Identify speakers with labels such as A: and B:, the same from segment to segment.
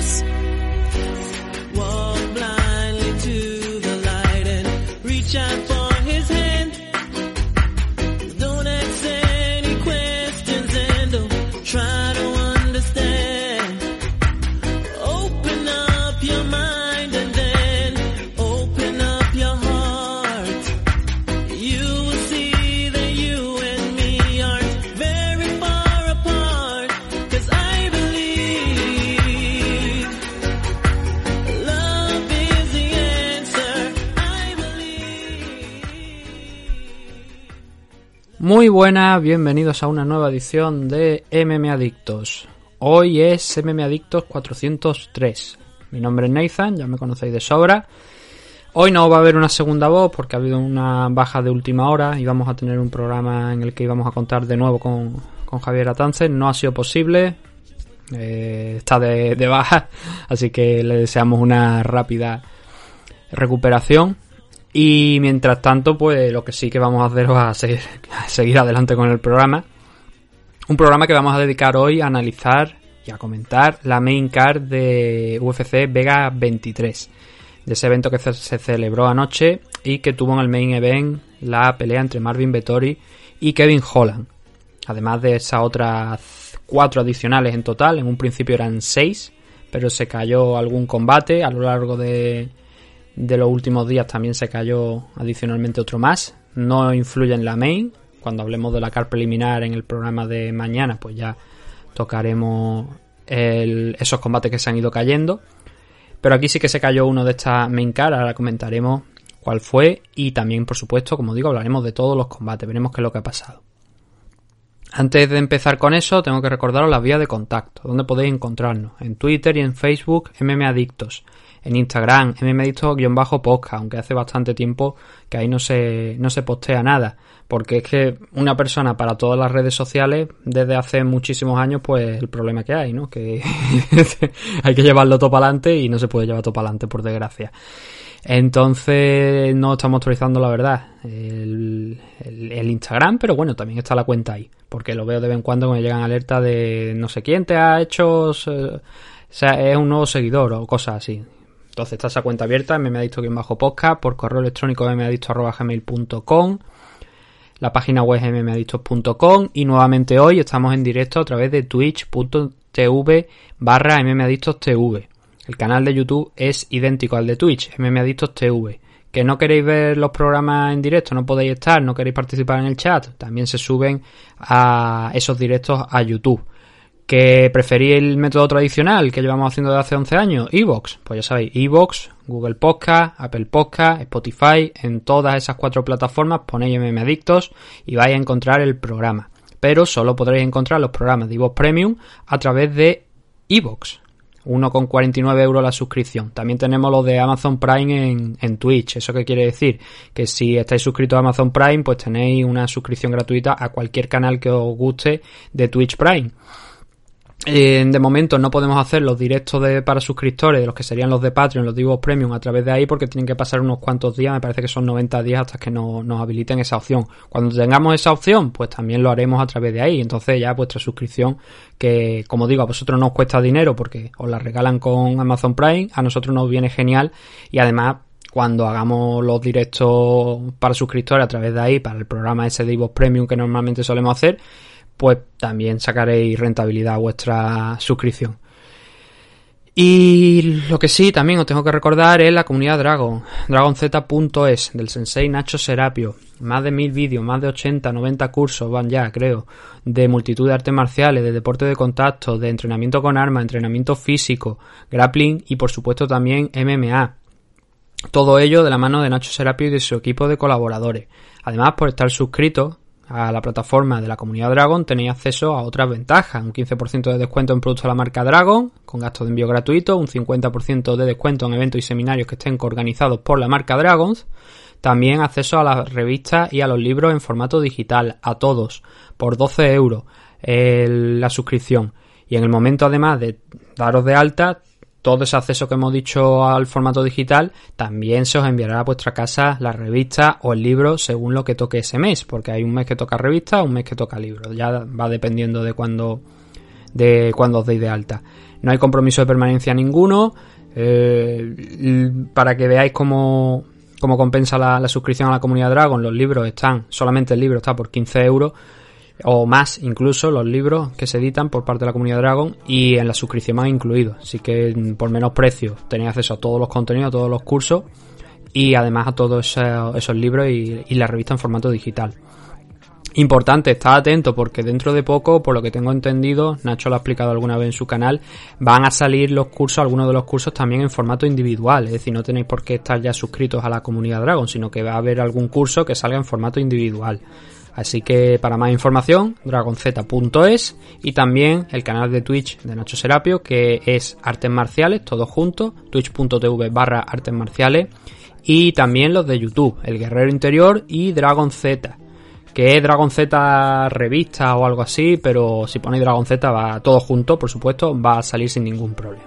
A: adictos.
B: Muy buenas, bienvenidos a una nueva edición de MM Adictos. Hoy es MM Adictos 403. Mi nombre es Nathan, ya me conocéis de sobra. Hoy no va a haber una segunda voz porque ha habido una baja de última hora y vamos a tener un programa en el que íbamos a contar de nuevo con, con Javier Atance. No ha sido posible, eh, está de, de baja, así que le deseamos una rápida recuperación. Y mientras tanto, pues lo que sí que vamos a hacer es a seguir, seguir adelante con el programa. Un programa que vamos a dedicar hoy a analizar y a comentar la main card de UFC Vega 23. De ese evento que se, se celebró anoche y que tuvo en el main event la pelea entre Marvin Vettori y Kevin Holland. Además de esas otras cuatro adicionales en total, en un principio eran seis, pero se cayó algún combate a lo largo de, de los últimos días también se cayó adicionalmente otro más. No influye en la main. Cuando hablemos de la car preliminar en el programa de mañana, pues ya tocaremos el- esos combates que se han ido cayendo. Pero aquí sí que se cayó uno de estas main car. Ahora comentaremos cuál fue. Y también, por supuesto, como digo, hablaremos de todos los combates. Veremos qué es lo que ha pasado. Antes de empezar con eso, tengo que recordaros las vías de contacto, donde podéis encontrarnos. En Twitter y en Facebook, MMAdictos. En Instagram, MMAdictos-podcast, aunque hace bastante tiempo que ahí no se, no se postea nada. Porque es que una persona para todas las redes sociales, desde hace muchísimos años, pues el problema que hay, ¿no? Que hay que llevarlo todo para adelante y no se puede llevar todo para adelante, por desgracia. Entonces no estamos actualizando la verdad el, Instagram, pero bueno, también está la cuenta ahí, porque lo veo de vez en cuando me llegan alertas de no sé quién te ha hecho, o sea, es un nuevo seguidor o cosas así. Entonces está esa cuenta abierta, mmeadicto bajo podcast, por correo electrónico mmeadicto.gmail.com la página web es mmadictos.com y nuevamente hoy estamos en directo a través de twitch.tv barra mmadictostv. El canal de YouTube es idéntico al de Twitch, mmadictostv. Que no queréis ver los programas en directo, no podéis estar, no queréis participar en el chat, también se suben a esos directos a YouTube. ¿Que preferís el método tradicional que llevamos haciendo desde hace 11 años? Evox. Pues ya sabéis, Evox, Google Podcast, Apple Podcast, Spotify, en todas esas cuatro plataformas ponéis MM Adictos y vais a encontrar el programa. Pero solo podréis encontrar los programas de Evox Premium a través de Evox. 1,49 euros la suscripción. También tenemos los de Amazon Prime en, en Twitch. ¿Eso qué quiere decir? Que si estáis suscritos a Amazon Prime, pues tenéis una suscripción gratuita a cualquier canal que os guste de Twitch Prime. Eh, de momento no podemos hacer los directos de, para suscriptores, los que serían los de Patreon, los de Evox Premium, a través de ahí porque tienen que pasar unos cuantos días, me parece que son 90 días hasta que no- nos habiliten esa opción. Cuando tengamos esa opción, pues también lo haremos a través de ahí. Entonces ya vuestra suscripción, que como digo, a vosotros no os cuesta dinero porque os la regalan con Amazon Prime, a nosotros nos viene genial y además cuando hagamos los directos para suscriptores a través de ahí, para el programa ese de Evox Premium que normalmente solemos hacer, pues también sacaréis rentabilidad a vuestra suscripción. Y lo que sí, también os tengo que recordar es la comunidad Dragon, dragonz.es, del sensei Nacho Serapio. Más de mil vídeos, más de 80, 90 cursos van ya, creo, de multitud de artes marciales, de deporte de contacto, de entrenamiento con armas, entrenamiento físico, grappling y por supuesto también MMA. Todo ello de la mano de Nacho Serapio y de su equipo de colaboradores. Además, por estar suscrito a la plataforma de la comunidad Dragon tenéis acceso a otras ventajas, un 15% de descuento en productos de la marca Dragon, con gastos de envío gratuito, un 50% de descuento en eventos y seminarios que estén organizados por la marca Dragons, también acceso a las revistas y a los libros en formato digital, a todos, por 12 euros la suscripción. Y en el momento además de daros de alta, todo ese acceso que hemos dicho al formato digital, también se os enviará a vuestra casa la revista o el libro según lo que toque ese mes, porque hay un mes que toca revista, un mes que toca libro, ya va dependiendo de cuándo de cuando os deis de alta. No hay compromiso de permanencia ninguno. eh, para que veáis cómo, cómo compensa la, la suscripción a la comunidad Dragon, los libros están, solamente el libro está por 15 euros o más incluso los libros que se editan por parte de la comunidad Dragon y en la suscripción más incluido. Así que mm, por menos precio tenéis acceso a todos los contenidos, a todos los cursos y además a todos esos, libros y, y la revista en formato digital. Importante, estad atento porque dentro de poco, por lo que tengo entendido, Nacho lo ha explicado alguna vez en su canal, van a salir los cursos, algunos de los cursos también en formato individual, es decir, no tenéis por qué estar ya suscritos a la comunidad Dragon, sino que va a haber algún curso que salga en formato individual. Así que para más información, dragonz.es y también el canal de Twitch de Nacho Serapio, que es Artes Marciales, todos juntos, twitch.tv barra Artes Marciales, y también los de YouTube, El Guerrero Interior y Dragon Z, que es Dragon Z revista o algo así, pero si ponéis Dragon Z va todo junto, por supuesto, va a salir sin ningún problema.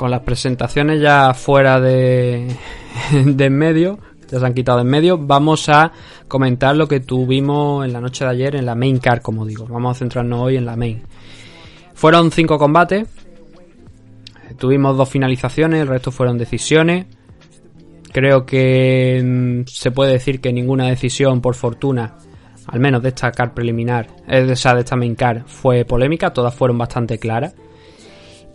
B: Con las presentaciones ya fuera de, de en medio, ya se han quitado de en medio, vamos a comentar lo que tuvimos en la noche de ayer en la main car, como digo. Vamos a centrarnos hoy en la main. Fueron cinco combates, tuvimos dos finalizaciones, el resto fueron decisiones. Creo que mm, se puede decir que ninguna decisión, por fortuna, al menos de esta car preliminar, es de esa de esta main car, fue polémica, todas fueron bastante claras.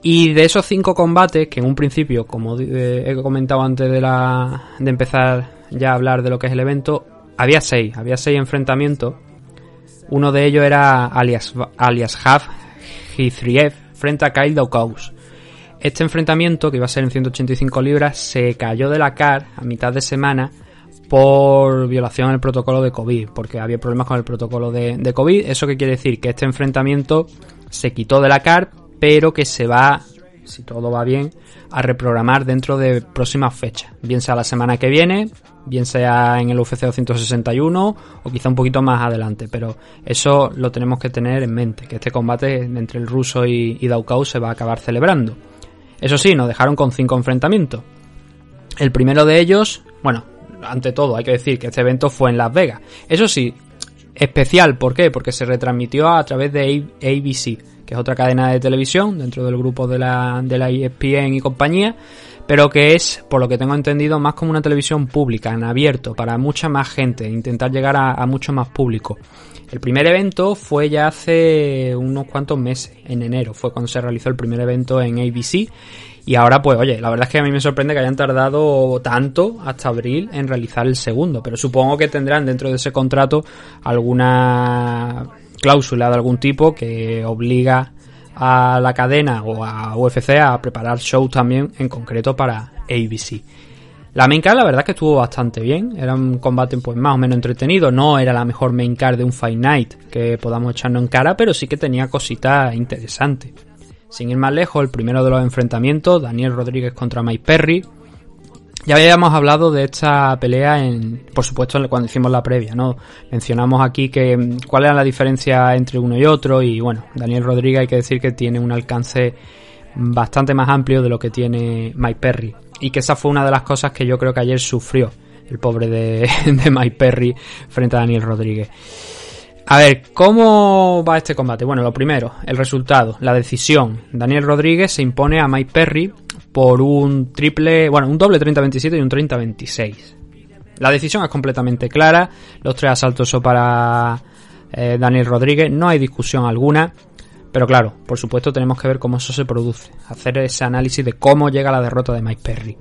B: Y de esos cinco combates, que en un principio, como eh, he comentado antes de, la, de empezar ya a hablar de lo que es el evento, había seis, había seis enfrentamientos. Uno de ellos era alias, alias Haf Hithriev frente a Kyle Daukaus. Este enfrentamiento, que iba a ser en 185 libras, se cayó de la CAR a mitad de semana por violación al protocolo de COVID, porque había problemas con el protocolo de COVID. ¿Eso qué quiere decir? Que este enfrentamiento se quitó de la CAR, pero que se va, si todo va bien, a reprogramar dentro de próximas fechas. Bien sea la semana que viene, bien sea en el UFC 261 o quizá un poquito más adelante. Pero eso lo tenemos que tener en mente, que este combate entre el ruso y, y Daukau se va a acabar celebrando. Eso sí, nos dejaron con cinco enfrentamientos. El primero de ellos, bueno, ante todo hay que decir que este evento fue en Las Vegas. Eso sí, especial, ¿por qué? Porque se retransmitió a través de ABC, que es otra cadena de televisión dentro del grupo de la, de la ESPN y compañía, pero que es, por lo que tengo entendido, más como una televisión pública, en abierto, para mucha más gente, intentar llegar a, a mucho más público. El primer evento fue ya hace unos cuantos meses, en enero, fue cuando se realizó el primer evento en ABC. Y ahora, pues, oye, la verdad es que a mí me sorprende que hayan tardado tanto hasta abril en realizar el segundo, pero supongo que tendrán dentro de ese contrato alguna cláusula de algún tipo que obliga a la cadena o a UFC a preparar shows también en concreto para ABC. La main card la verdad es que estuvo bastante bien, era un combate pues más o menos entretenido, no era la mejor main card de un Fight Night que podamos echarnos en cara, pero sí que tenía cositas interesantes. Sin ir más lejos, el primero de los enfrentamientos, Daniel Rodríguez contra Mike Perry. Ya habíamos hablado de esta pelea en, por supuesto, cuando hicimos la previa, ¿no? Mencionamos aquí que cuál era la diferencia entre uno y otro y bueno, Daniel Rodríguez hay que decir que tiene un alcance bastante más amplio de lo que tiene Mike Perry y que esa fue una de las cosas que yo creo que ayer sufrió el pobre de, de Mike Perry frente a Daniel Rodríguez. A ver, ¿cómo va este combate? Bueno, lo primero, el resultado, la decisión. Daniel Rodríguez se impone a Mike Perry por un triple, bueno, un doble 30-27 y un 30-26. La decisión es completamente clara, los tres asaltos son para eh, Daniel Rodríguez, no hay discusión alguna. Pero claro, por supuesto tenemos que ver cómo eso se produce, hacer ese análisis de cómo llega la derrota de Mike Perry.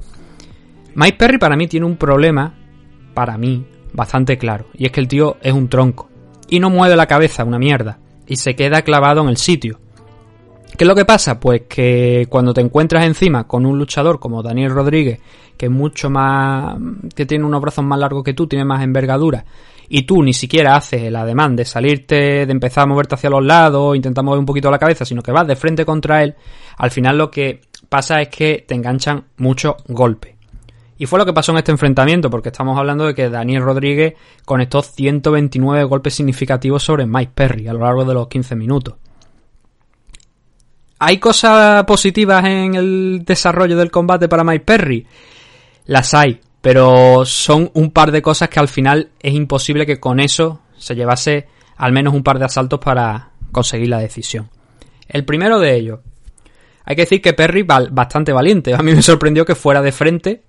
B: Mike Perry para mí tiene un problema, para mí, bastante claro, y es que el tío es un tronco y no mueve la cabeza, una mierda, y se queda clavado en el sitio. ¿Qué es lo que pasa? Pues que cuando te encuentras encima con un luchador como Daniel Rodríguez, que es mucho más. que tiene unos brazos más largos que tú, tiene más envergadura, y tú ni siquiera haces el ademán de salirte, de empezar a moverte hacia los lados, intentar mover un poquito la cabeza, sino que vas de frente contra él, al final lo que pasa es que te enganchan muchos golpes. Y fue lo que pasó en este enfrentamiento, porque estamos hablando de que Daniel Rodríguez conectó 129 golpes significativos sobre Mike Perry a lo largo de los 15 minutos. ¿Hay cosas positivas en el desarrollo del combate para Mike Perry? Las hay, pero son un par de cosas que al final es imposible que con eso se llevase al menos un par de asaltos para conseguir la decisión. El primero de ellos. Hay que decir que Perry bastante valiente. A mí me sorprendió que fuera de frente.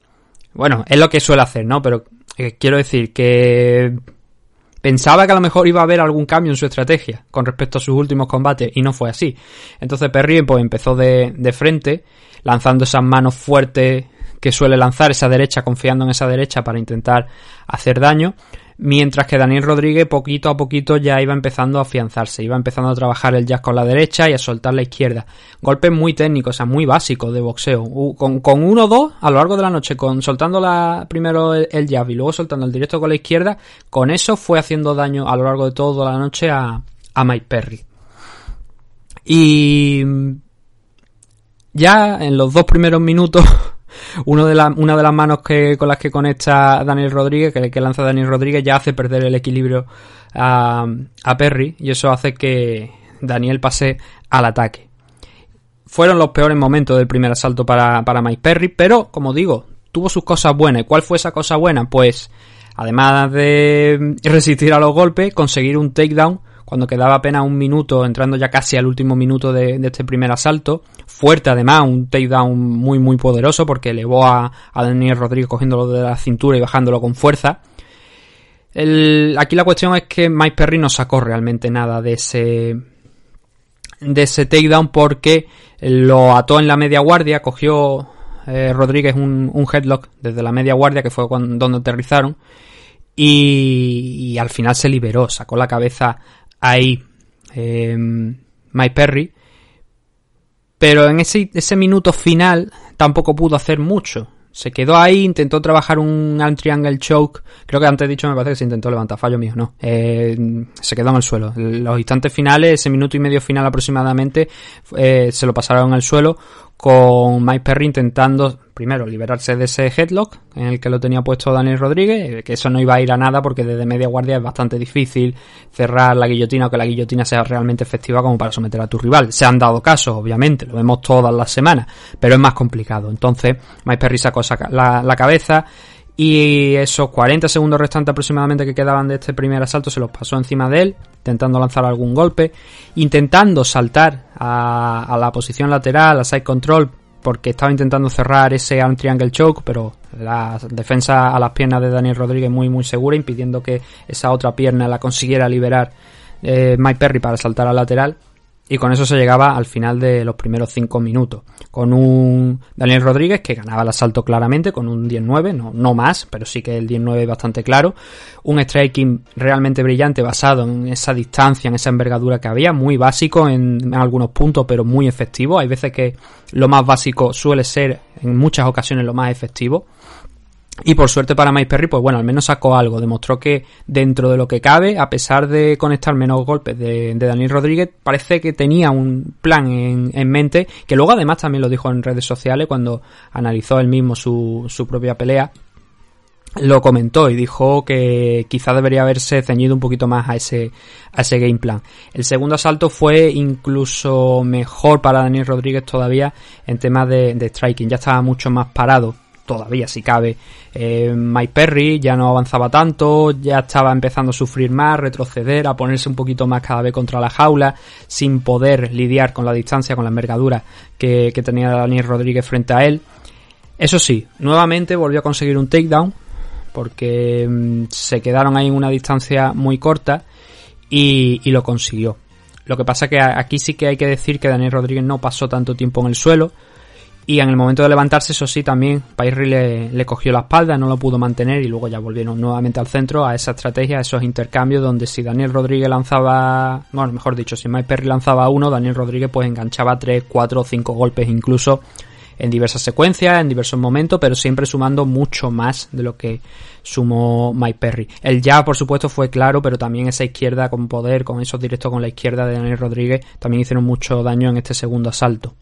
B: Bueno, es lo que suele hacer, ¿no? Pero eh, quiero decir que pensaba que a lo mejor iba a haber algún cambio en su estrategia con respecto a sus últimos combates y no fue así. Entonces Perry pues, empezó de, de frente, lanzando esas manos fuertes que suele lanzar, esa derecha, confiando en esa derecha para intentar hacer daño mientras que Daniel Rodríguez poquito a poquito ya iba empezando a afianzarse, iba empezando a trabajar el jazz con la derecha y a soltar la izquierda. Golpes muy técnicos, o sea, muy básicos de boxeo. Con, uno o dos a lo largo de la noche, con soltando la, primero el, jab y luego soltando el directo con la izquierda, con eso fue haciendo daño a lo largo de toda la noche a, a Mike Perry. Y ya en los dos primeros minutos uno de una de las manos que, con las que conecta Daniel Rodríguez, que, que lanza Daniel Rodríguez, ya hace perder el equilibrio a, a Perry y eso hace que Daniel pase al ataque. Fueron los peores momentos del primer asalto para, para Mike Perry, pero como digo, tuvo sus cosas buenas. ¿Y cuál fue esa cosa buena? Pues, además de resistir a los golpes, conseguir un takedown cuando quedaba apenas un minuto, entrando ya casi al último minuto de, este primer asalto. Fuerte además, un takedown muy muy poderoso porque elevó a, Daniel Rodríguez cogiéndolo de la cintura y bajándolo con fuerza. aquí la cuestión es que Mike Perry no sacó realmente nada de ese de ese takedown porque lo ató en la media guardia, cogió eh, Rodríguez un, headlock desde la media guardia que fue cuando, donde aterrizaron y, y, al final se liberó, sacó la cabeza ahí eh, Mike Perry. Pero en ese, ese minuto final tampoco pudo hacer mucho. Se quedó ahí, intentó trabajar un triangle choke. Creo que antes he dicho, me parece que se intentó levantar. Fallo mío, no. Eh, se quedó en el suelo. Los instantes finales, ese minuto y medio final aproximadamente, eh, se lo pasaron al suelo con Mike Perry intentando primero liberarse de ese headlock en el que lo tenía puesto Daniel Rodríguez, que eso no iba a ir a nada porque desde media guardia es bastante difícil cerrar la guillotina o que la guillotina sea realmente efectiva como para someter a tu rival. Se han dado casos, obviamente, lo vemos todas las semanas, pero es más complicado. Entonces, Mike Perry sacó la, la cabeza y esos 40 segundos restantes aproximadamente que quedaban de este primer asalto se los pasó encima de él, intentando lanzar algún golpe, intentando saltar a, la posición lateral, a side control, porque estaba intentando cerrar ese arm triangle choke, pero la defensa a las piernas de Daniel Rodríguez muy muy segura, impidiendo que esa otra pierna la consiguiera liberar eh, Mike Perry para saltar al lateral y con eso se llegaba al final de los primeros 5 minutos. Con un Daniel Rodríguez que ganaba el asalto claramente, con un 10-9, no, no más, pero sí que el 10-9 bastante claro. Un striking realmente brillante basado en esa distancia, en esa envergadura que había, muy básico en, en algunos puntos, pero muy efectivo. Hay veces que lo más básico suele ser en muchas ocasiones lo más efectivo. Y por suerte para Mike Perry, pues bueno, al menos sacó algo. Demostró que dentro de lo que cabe, a pesar de conectar menos golpes de, Daniel Rodríguez, parece que tenía un plan en, mente, que luego además también lo dijo en redes sociales cuando analizó él mismo su, su propia pelea. Lo comentó y dijo que quizá debería haberse ceñido un poquito más a ese, a ese game plan. El segundo asalto fue incluso mejor para Daniel Rodríguez todavía en temas de, de striking. Ya estaba mucho más parado todavía si cabe. Eh, Mike Perry ya no avanzaba tanto, ya estaba empezando a sufrir más, retroceder, a ponerse un poquito más cada vez contra la jaula, sin poder lidiar con la distancia, con la envergadura que, tenía Daniel Rodríguez frente a él. Eso sí, nuevamente volvió a conseguir un takedown, porque mm, se quedaron ahí en una distancia muy corta y, y lo consiguió. Lo que pasa que aquí sí que hay que decir que Daniel Rodríguez no pasó tanto tiempo en el suelo, y en el momento de levantarse, eso sí, también Pairri le, le, cogió la espalda, no lo pudo mantener y luego ya volvieron nuevamente al centro a esa estrategia, a esos intercambios donde si Daniel Rodríguez lanzaba, bueno, mejor dicho, si Mike Perry lanzaba uno, Daniel Rodríguez pues enganchaba tres, cuatro cinco golpes incluso en diversas secuencias, en diversos momentos, pero siempre sumando mucho más de lo que sumó Mike Perry. El ya, por supuesto, fue claro, pero también esa izquierda con poder, con esos directos con la izquierda de Daniel Rodríguez, también hicieron mucho daño en este segundo asalto.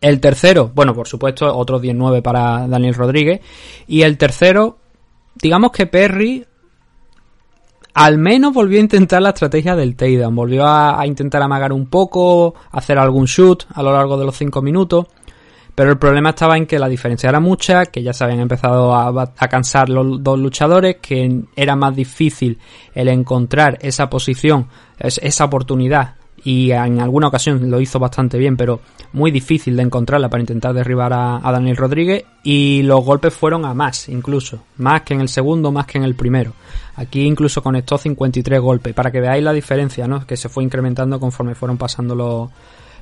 B: El tercero, bueno, por supuesto, otro 19 para Daniel Rodríguez. Y el tercero, digamos que Perry al menos volvió a intentar la estrategia del takedown. Volvió a, intentar amagar un poco, hacer algún shoot a lo largo de los 5 minutos. Pero el problema estaba en que la diferencia era mucha, que ya se habían empezado a cansar los dos luchadores, que era más difícil el encontrar esa posición, esa oportunidad y en alguna ocasión lo hizo bastante bien, pero muy difícil de encontrarla para intentar derribar a, Daniel Rodríguez y los golpes fueron a más incluso, más que en el segundo, más que en el primero. Aquí incluso conectó 53 golpes, para que veáis la diferencia, ¿no? Que se fue incrementando conforme fueron pasando los,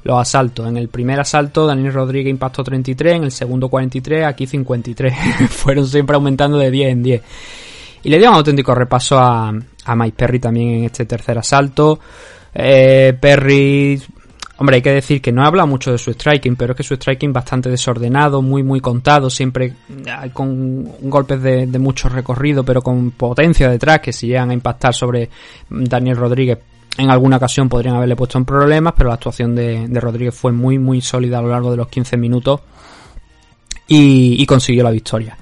B: los asaltos. En el primer asalto Daniel Rodríguez impactó 33, en el segundo 43, aquí 53. fueron siempre aumentando de 10 en 10. Y le dio un auténtico repaso a, a Perry también en este tercer asalto. Eh, Perry, hombre, hay que decir que no habla mucho de su striking, pero es que su striking bastante desordenado, muy, muy contado, siempre con golpes de, de mucho recorrido, pero con potencia detrás, que si llegan a impactar sobre Daniel Rodríguez, en alguna ocasión podrían haberle puesto en problemas, pero la actuación de, de Rodríguez fue muy, muy sólida a lo largo de los 15 minutos y, y consiguió la victoria.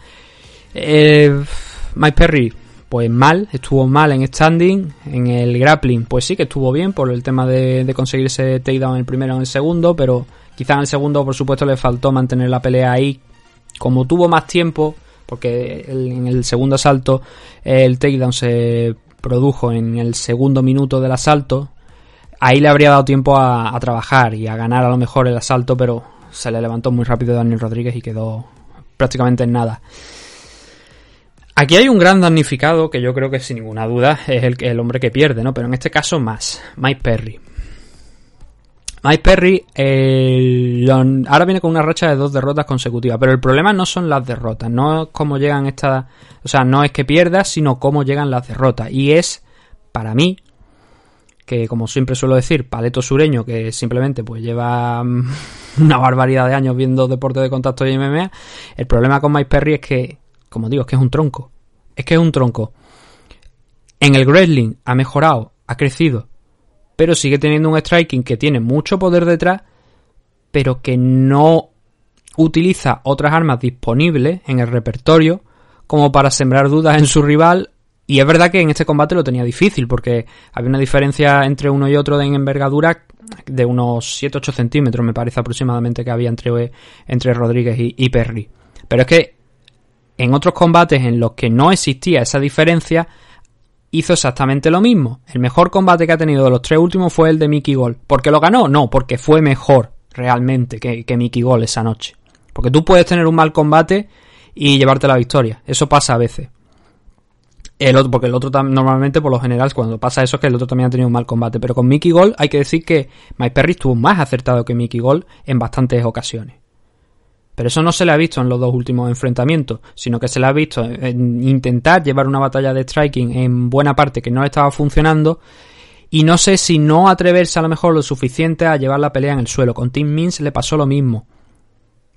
B: Eh, Mike Perry pues mal, estuvo mal en standing, en el grappling, pues sí que estuvo bien por el tema de, de conseguir ese takedown en el primero o en el segundo, pero quizá en el segundo, por supuesto, le faltó mantener la pelea ahí. Como tuvo más tiempo, porque en el segundo asalto el takedown se produjo en el segundo minuto del asalto, ahí le habría dado tiempo a, a trabajar y a ganar a lo mejor el asalto, pero se le levantó muy rápido Daniel Rodríguez y quedó prácticamente en nada. Aquí hay un gran damnificado que yo creo que sin ninguna duda es el, el hombre que pierde, ¿no? Pero en este caso más, Mike Perry. Mike Perry ahora viene con una racha de dos derrotas consecutivas, pero el problema no son las derrotas, no es cómo llegan estas, o sea, no es que pierdas, sino cómo llegan las derrotas. Y es, para mí, que como siempre suelo decir, paleto sureño, que simplemente pues lleva una barbaridad de años viendo deporte de contacto y MMA, el problema con Mike Perry es que como digo, es que es un tronco. Es que es un tronco. En el wrestling ha mejorado, ha crecido, pero sigue teniendo un striking que tiene mucho poder detrás, pero que no utiliza otras armas disponibles en el repertorio como para sembrar dudas en su rival. Y es verdad que en este combate lo tenía difícil, porque había una diferencia entre uno y otro en envergadura de unos 7-8 centímetros, me parece aproximadamente que había entre, entre Rodríguez y, y Perry. Pero es que en otros combates en los que no existía esa diferencia, hizo exactamente lo mismo. El mejor combate que ha tenido de los tres últimos fue el de Mickey Gol. ¿Por qué lo ganó? No, porque fue mejor realmente que, que Mickey Gol esa noche. Porque tú puedes tener un mal combate y llevarte la victoria. Eso pasa a veces. El otro, porque el otro normalmente, por lo general, cuando pasa eso es que el otro también ha tenido un mal combate. Pero con Mickey Gol hay que decir que Mike Perry estuvo más acertado que Mickey Gol en bastantes ocasiones. Pero eso no se le ha visto en los dos últimos enfrentamientos, sino que se le ha visto en intentar llevar una batalla de striking en buena parte que no le estaba funcionando. Y no sé si no atreverse a lo mejor lo suficiente a llevar la pelea en el suelo. Con Tim Means le pasó lo mismo.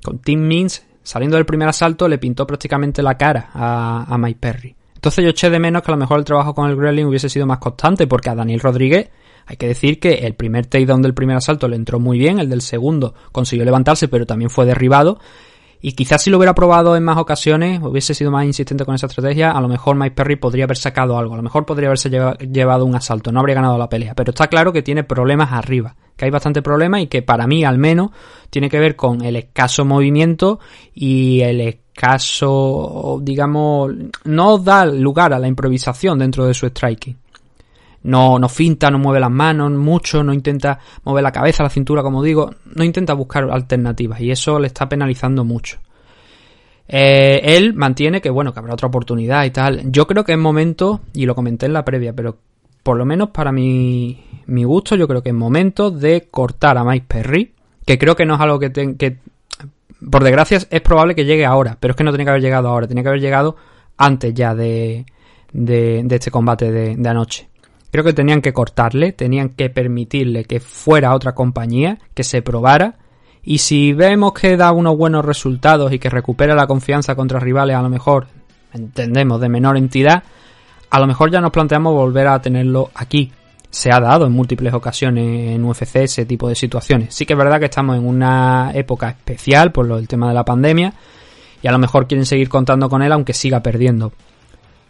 B: Con Tim Means, saliendo del primer asalto, le pintó prácticamente la cara a, a Mike Perry. Entonces yo eché de menos que a lo mejor el trabajo con el Gremlin hubiese sido más constante, porque a Daniel Rodríguez hay que decir que el primer takedown del primer asalto le entró muy bien, el del segundo consiguió levantarse, pero también fue derribado. Y quizás si lo hubiera probado en más ocasiones, hubiese sido más insistente con esa estrategia, a lo mejor Mike Perry podría haber sacado algo, a lo mejor podría haberse llevado un asalto, no habría ganado la pelea. Pero está claro que tiene problemas arriba, que hay bastante problemas y que para mí al menos tiene que ver con el escaso movimiento y el escaso, digamos, no da lugar a la improvisación dentro de su striking no, no finta, no mueve las manos mucho, no intenta mover la cabeza, la cintura, como digo, no intenta buscar alternativas y eso le está penalizando mucho. Eh, él mantiene que, bueno, que habrá otra oportunidad y tal. Yo creo que es momento, y lo comenté en la previa, pero por lo menos para mi, mi gusto, yo creo que es momento de cortar a Mike Perry, que creo que no es algo que, te, que por desgracia es probable que llegue ahora, pero es que no tenía que haber llegado ahora, tenía que haber llegado antes ya de, de, de este combate de, de anoche. Creo que tenían que cortarle, tenían que permitirle que fuera a otra compañía, que se probara. Y si vemos que da unos buenos resultados y que recupera la confianza contra rivales, a lo mejor, entendemos, de menor entidad, a lo mejor ya nos planteamos volver a tenerlo aquí. Se ha dado en múltiples ocasiones en UFC ese tipo de situaciones. Sí que es verdad que estamos en una época especial por lo del tema de la pandemia y a lo mejor quieren seguir contando con él aunque siga perdiendo.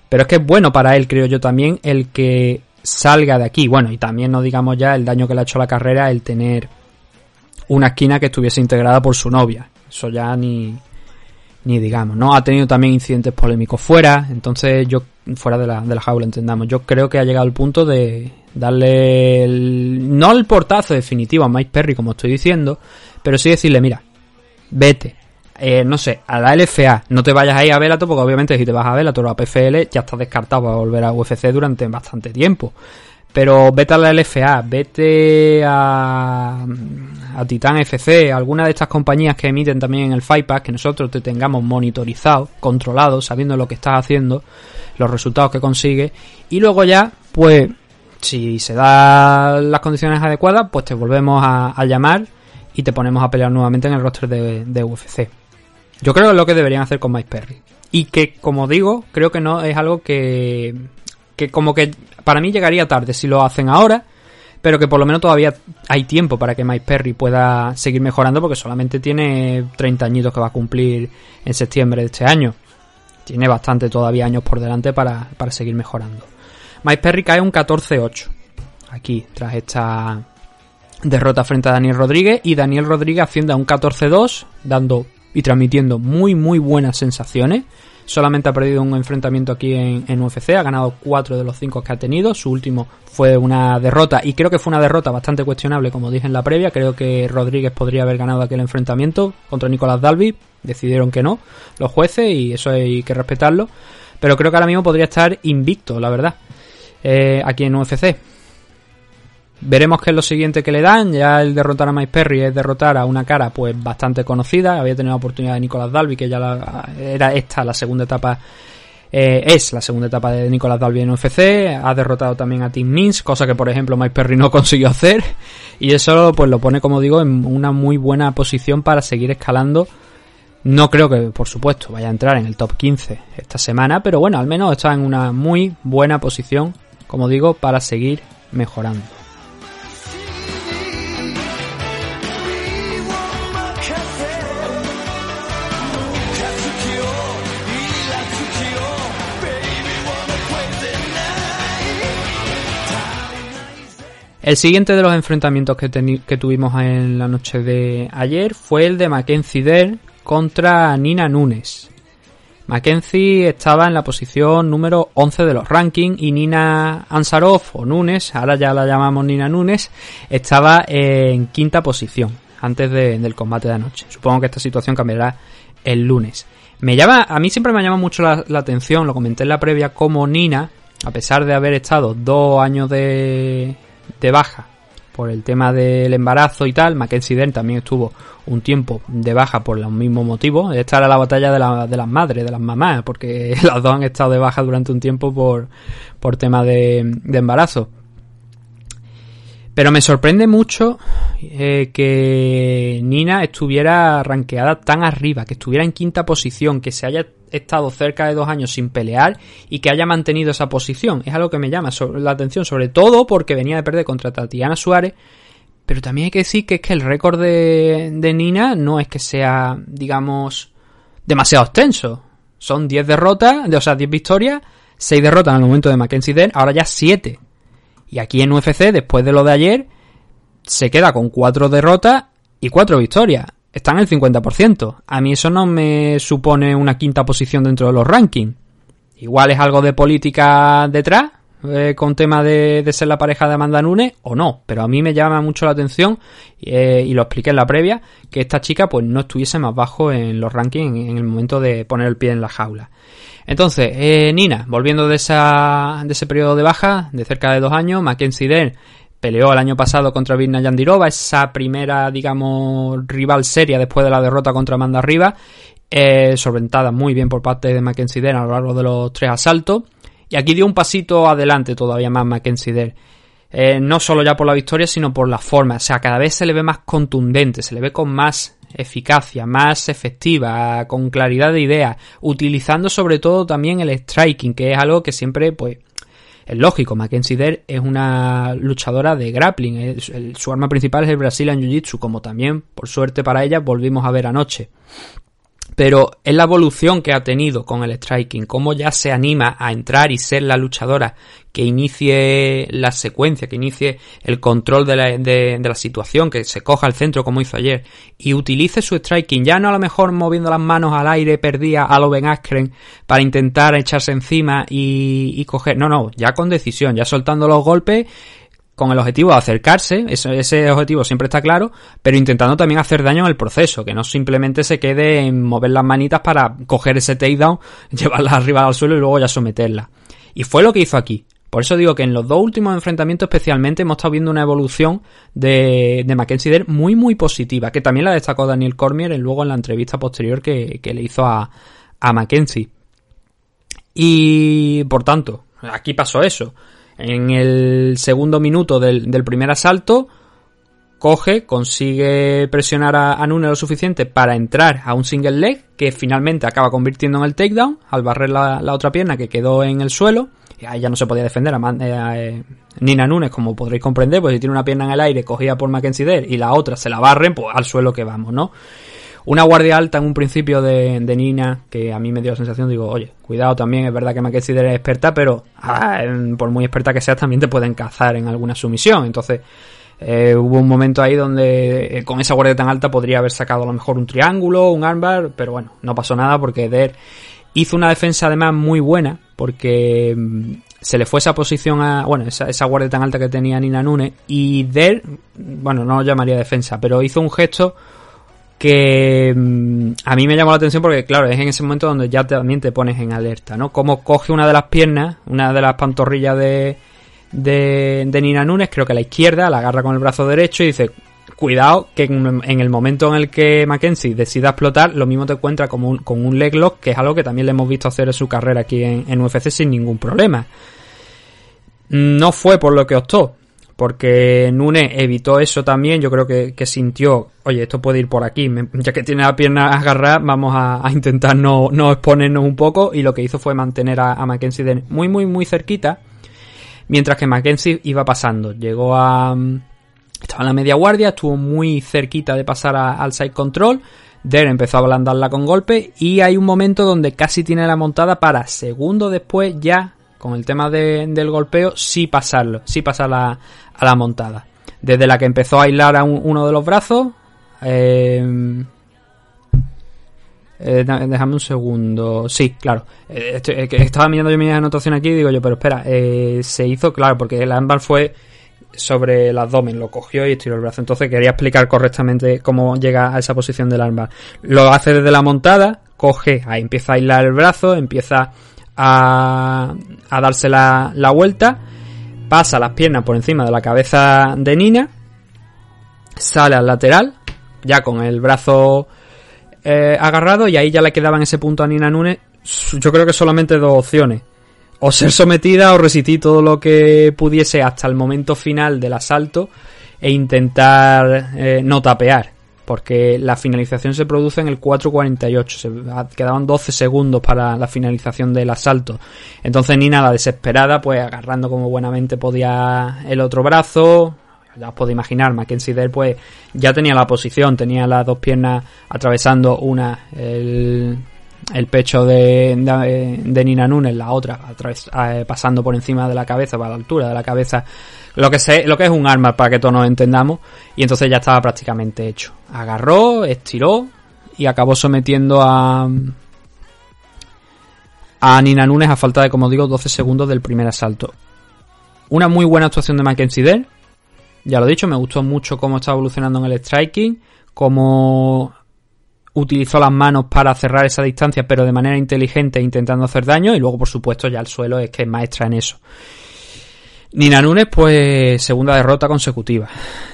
B: Pero es que es bueno para él, creo yo también, el que salga de aquí. Bueno, y también no digamos ya el daño que le ha hecho la carrera el tener una esquina que estuviese integrada por su novia. Eso ya ni, ni digamos, ¿no? Ha tenido también incidentes polémicos fuera, entonces yo, fuera de la, de la jaula, entendamos, yo creo que ha llegado el punto de darle, el, no el portazo definitivo a Mike Perry, como estoy diciendo, pero sí decirle, mira, vete, eh, no sé, a la LFA, no te vayas ahí a Bellator, porque obviamente si te vas a Bellator o a PFL ya estás descartado para volver a UFC durante bastante tiempo. Pero vete a la LFA, vete a, a Titan FC, alguna de estas compañías que emiten también en el Fight Pass, que nosotros te tengamos monitorizado, controlado, sabiendo lo que estás haciendo, los resultados que consigues, y luego ya, pues, si se dan las condiciones adecuadas, pues te volvemos a, a llamar y te ponemos a pelear nuevamente en el roster de, de UFC. Yo creo que es lo que deberían hacer con Mike Perry. Y que, como digo, creo que no es algo que, que como que para mí llegaría tarde si lo hacen ahora, pero que por lo menos todavía hay tiempo para que Mike Perry pueda seguir mejorando porque solamente tiene 30 añitos que va a cumplir en septiembre de este año. Tiene bastante todavía años por delante para, para seguir mejorando. Mike Perry cae un 14-8 aquí tras esta derrota frente a Daniel Rodríguez y Daniel Rodríguez asciende a un 14-2 dando y transmitiendo muy muy buenas sensaciones. Solamente ha perdido un enfrentamiento aquí en, en, UFC, ha ganado 4 de los 5 que ha tenido, su último fue una derrota y creo que fue una derrota bastante cuestionable como dije en la previa, creo que Rodríguez podría haber ganado aquel enfrentamiento contra Nicolás Dalby, decidieron que no los jueces y eso hay que respetarlo, pero creo que ahora mismo podría estar invicto, la verdad, eh, aquí en UFC. Veremos qué es lo siguiente que le dan. Ya el derrotar a Mike Perry es derrotar a una cara pues bastante conocida. Había tenido la oportunidad de Nicolas Dalby, que ya era esta la segunda etapa. Eh, es la segunda etapa de Nicolas Dalby en UFC. Ha derrotado también a Tim Means, cosa que por ejemplo Mike Perry no consiguió hacer. Y eso pues lo pone, como digo, en una muy buena posición para seguir escalando. No creo que, por supuesto, vaya a entrar en el top 15 esta semana, pero bueno, al menos está en una muy buena posición, como digo, para seguir mejorando. El siguiente de los enfrentamientos que, tuvimos en la noche de ayer fue el de Mackenzie Dern contra Nina Nunes. Mackenzie estaba en la posición número 11 de los rankings y Nina Ansarov o Nunes, ahora ya la llamamos Nina Nunes, estaba en quinta posición antes de, del combate de anoche. Supongo que esta situación cambiará el lunes. Me llama, a mí siempre me llama mucho la, la atención, lo comenté en la previa, como Nina, a pesar de haber estado dos años de, de baja por el tema del embarazo y tal. Mackenzie Dern también estuvo un tiempo de baja por los mismos motivos. Esta era la batalla de, la, de las madres, de las mamás, porque las dos han estado de baja durante un tiempo por, por tema de, de embarazo. Pero me sorprende mucho eh, que Nina estuviera rankeada tan arriba, que estuviera en quinta posición, que se haya estado cerca de dos años sin pelear y que haya mantenido esa posición. Es algo que me llama la atención, sobre todo porque venía de perder contra Tatiana Suárez. Pero también hay que decir que es que el récord de, Nina no es que sea, digamos, demasiado extenso. Son 10 derrotas, o sea, 10 victorias, 6 derrotas en el momento de Mackenzie Dern, ahora ya 7. Y aquí en UFC, después de lo de ayer, se queda con 4 derrotas y 4 victorias. Está en el 50%. A mí eso no me supone una quinta posición dentro de los rankings. Igual es algo de política detrás, eh, con tema de, de, ser la pareja de Amanda Nunes, o no. Pero a mí me llama mucho la atención, eh, y lo expliqué en la previa, que esta chica pues no estuviese más bajo en los rankings en el momento de poner el pie en la jaula. Entonces, eh, Nina, volviendo de, de ese periodo de baja, de cerca de dos años, Mackenzie Dern peleó el año pasado contra Virna Yandirova, esa primera, digamos, rival seria después de la derrota contra Amanda Riva, eh, muy bien por parte de Mackenzie Dern a lo largo de los tres asaltos. Y aquí dio un pasito adelante todavía más Mackenzie Dern. Eh, no solo ya por la victoria, sino por la forma. O sea, cada vez se le ve más contundente, se le ve con más eficacia, más efectiva, con claridad de ideas, utilizando sobre todo también el striking, que es algo que siempre, pues, es lógico. Mackenzie Dern es una luchadora de grappling, su arma principal es el Brazilian Jiu-Jitsu, como también, por suerte para ella, volvimos a ver anoche. Pero es la evolución que ha tenido con el striking, cómo ya se anima a entrar y ser la luchadora que inicie la secuencia, que inicie el control de la, de, la situación, que se coja al centro como hizo ayer y utilice su striking, ya no a lo mejor moviendo las manos al aire perdía a lo Ben Askren para intentar echarse encima y, y coger, no, no, ya con decisión, ya soltando los golpes con el objetivo de acercarse, ese, objetivo siempre está claro, pero intentando también hacer daño en el proceso, que no simplemente se quede en mover las manitas para coger ese takedown, llevarla arriba al suelo y luego ya someterla. Y fue lo que hizo aquí. Por eso digo que en los dos últimos enfrentamientos especialmente hemos estado viendo una evolución de, de Mackenzie Dare muy muy positiva, que también la destacó Daniel Cormier luego en la entrevista posterior que, que le hizo a, a Mackenzie. Y por tanto, aquí pasó eso. En el segundo minuto del, primer asalto, coge, consigue presionar a, a lo suficiente para entrar a un single leg, que finalmente acaba convirtiendo en el takedown, al barrer la, otra pierna que quedó en el suelo. Ahí ya no se podía defender a, eh, Nina Nunes, como podréis comprender, pues si tiene una pierna en el aire cogida por Mackenzie Dare y la otra se la barren, pues al suelo que vamos, ¿no? Una guardia alta en un principio de, Nina, que a mí me dio la sensación, digo, oye, cuidado también, es verdad que Mackenzie es experta, pero ah, por muy experta que seas, también te pueden cazar en alguna sumisión. Entonces, eh, hubo un momento ahí donde eh, con esa guardia tan alta podría haber sacado a lo mejor un triángulo, un armbar, pero bueno, no pasó nada porque Der hizo una defensa además muy buena, porque mm, se le fue esa posición a, bueno, esa, esa guardia tan alta que tenía Nina Nunes, y Der, bueno, no lo llamaría defensa, pero hizo un gesto que mm, a mí me llamó la atención porque, claro, es en ese momento donde ya también te pones en alerta, ¿no? Como coge una de las piernas, una de las pantorrillas de, de, Nina Nunes, creo que la izquierda, la agarra con el brazo derecho y dice, cuidado, que en, el momento en el que Mackenzie decida explotar, lo mismo te encuentra como un, con un leg lock, que es algo que también le hemos visto hacer en su carrera aquí en, en UFC sin ningún problema. No fue por lo que optó, porque Nune evitó eso también, yo creo que, sintió, oye, esto puede ir por aquí, ya que tiene la pierna agarrada, vamos a, intentar no, exponernos un poco, y lo que hizo fue mantener a, Mackenzie muy, muy, muy cerquita, mientras que Mackenzie iba pasando, llegó a... estaba en la media guardia, estuvo muy cerquita de pasar al side control, Der empezó a ablandarla con golpe y hay un momento donde casi tiene la montada para segundo después ya con el tema del golpeo sí pasarlo, sí pasar a la montada. Desde la que empezó a aislar a uno de los brazos. Eh, eh, déjame un segundo. Sí, claro. Eh, estaba mirando yo mi anotación aquí y digo yo, pero espera, se hizo, claro, porque el ámbar fue sobre el abdomen, lo cogió y estiró el brazo. Entonces quería explicar correctamente cómo llega a esa posición del ámbar. Lo hace desde la montada, coge, ahí empieza a aislar el brazo, empieza a, a darse la, la vuelta pasa las piernas por encima de la cabeza de Nina, sale al lateral, ya con el brazo eh, agarrado, y ahí ya le quedaba en ese punto a Nina Nunes, yo creo que solamente dos opciones. O ser sometida o resistir todo lo que pudiese hasta el momento final del asalto e intentar eh, no tapear porque la finalización se produce en el 4.48, se quedaban 12 segundos para la finalización del asalto. Entonces Nina, la desesperada, pues agarrando como buenamente podía el otro brazo, ya os podéis imaginar, Mackenzie Dare pues ya tenía la posición, tenía las dos piernas atravesando una el, el pecho de, de, Nina Nunes, la otra eh, pasando por encima de la cabeza, para la altura de la cabeza lo que, sé, lo que es un arma para que todos nos entendamos. Y entonces ya estaba prácticamente hecho. Agarró, estiró y acabó sometiendo a. a Nina Nunes a falta de, como digo, 12 segundos del primer asalto. Una muy buena actuación de Mackenzie Dare. Ya lo he dicho, me gustó mucho cómo está evolucionando en el striking. Cómo utilizó las manos para cerrar esa distancia, pero de manera inteligente, intentando hacer daño. Y luego, por supuesto, ya el suelo es que es maestra en eso. Nina Nunes, pues segunda derrota consecutiva,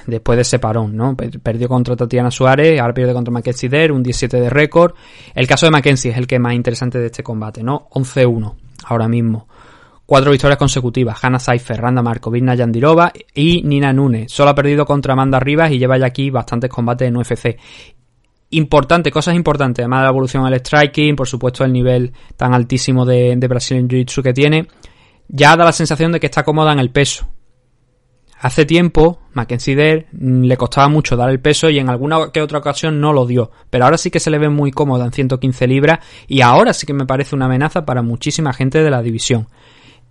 B: después de ese parón, ¿no? Perdió contra Tatiana Suárez, ahora pierde contra Mackenzie Dare, un 17 de récord. El caso de Mackenzie es el que más interesante de este combate, ¿no? 11-1, ahora mismo. Cuatro victorias consecutivas, Hanna Seifer, Randa Marco, Virna Yandirova y Nina Nunes. Solo ha perdido contra Amanda Rivas y lleva ya aquí bastantes combates en UFC. Importante, cosas importantes, además de la evolución al striking, por supuesto el nivel tan altísimo de, de Brasil en Jiu-Jitsu que tiene ya da la sensación de que está cómoda en el peso. Hace tiempo, Mackenzie mm, le costaba mucho dar el peso y en alguna que otra ocasión no lo dio. Pero ahora sí que se le ve muy cómoda en 115 libras y ahora sí que me parece una amenaza para muchísima gente de la división.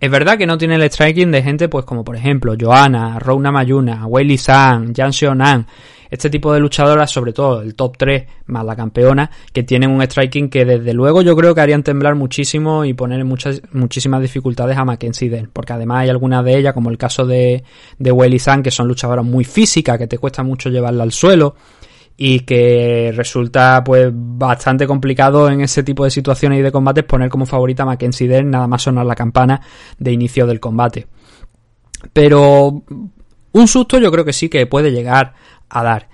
B: Es verdad que no tiene el striking de gente pues como por ejemplo Joanna, Rouna Mayuna, Weili San, Jan Xiaonan, este tipo de luchadoras, sobre todo el top 3 más la campeona, que tienen un striking que desde luego yo creo que harían temblar muchísimo y poner muchas, muchísimas dificultades a Mackenzie Dern, porque además hay algunas de ellas, como el caso de, de San, que son luchadoras muy físicas, que te cuesta mucho llevarla al suelo y que resulta pues bastante complicado en ese tipo de situaciones y de combates poner como favorita a Mackenzie Dern nada más sonar la campana de inicio del combate. Pero un susto yo creo que sí que puede llegar a dar.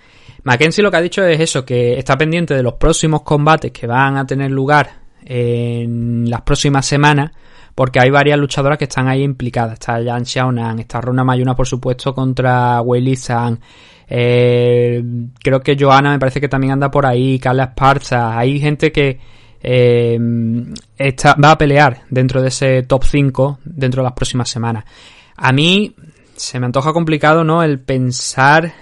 B: Mackenzie lo que ha dicho es eso, que está pendiente de los próximos combates que van a tener lugar en las próximas semanas, porque hay varias luchadoras que están ahí implicadas. Está Jan Xiaonan, está Runa Mayuna, por supuesto, contra Weili San. Eh, creo que Joana me parece que también anda por ahí, Carla Esparza. Hay gente que eh, está, va a pelear dentro de ese top 5 dentro de las próximas semanas. A mí se me antoja complicado, ¿no? El pensar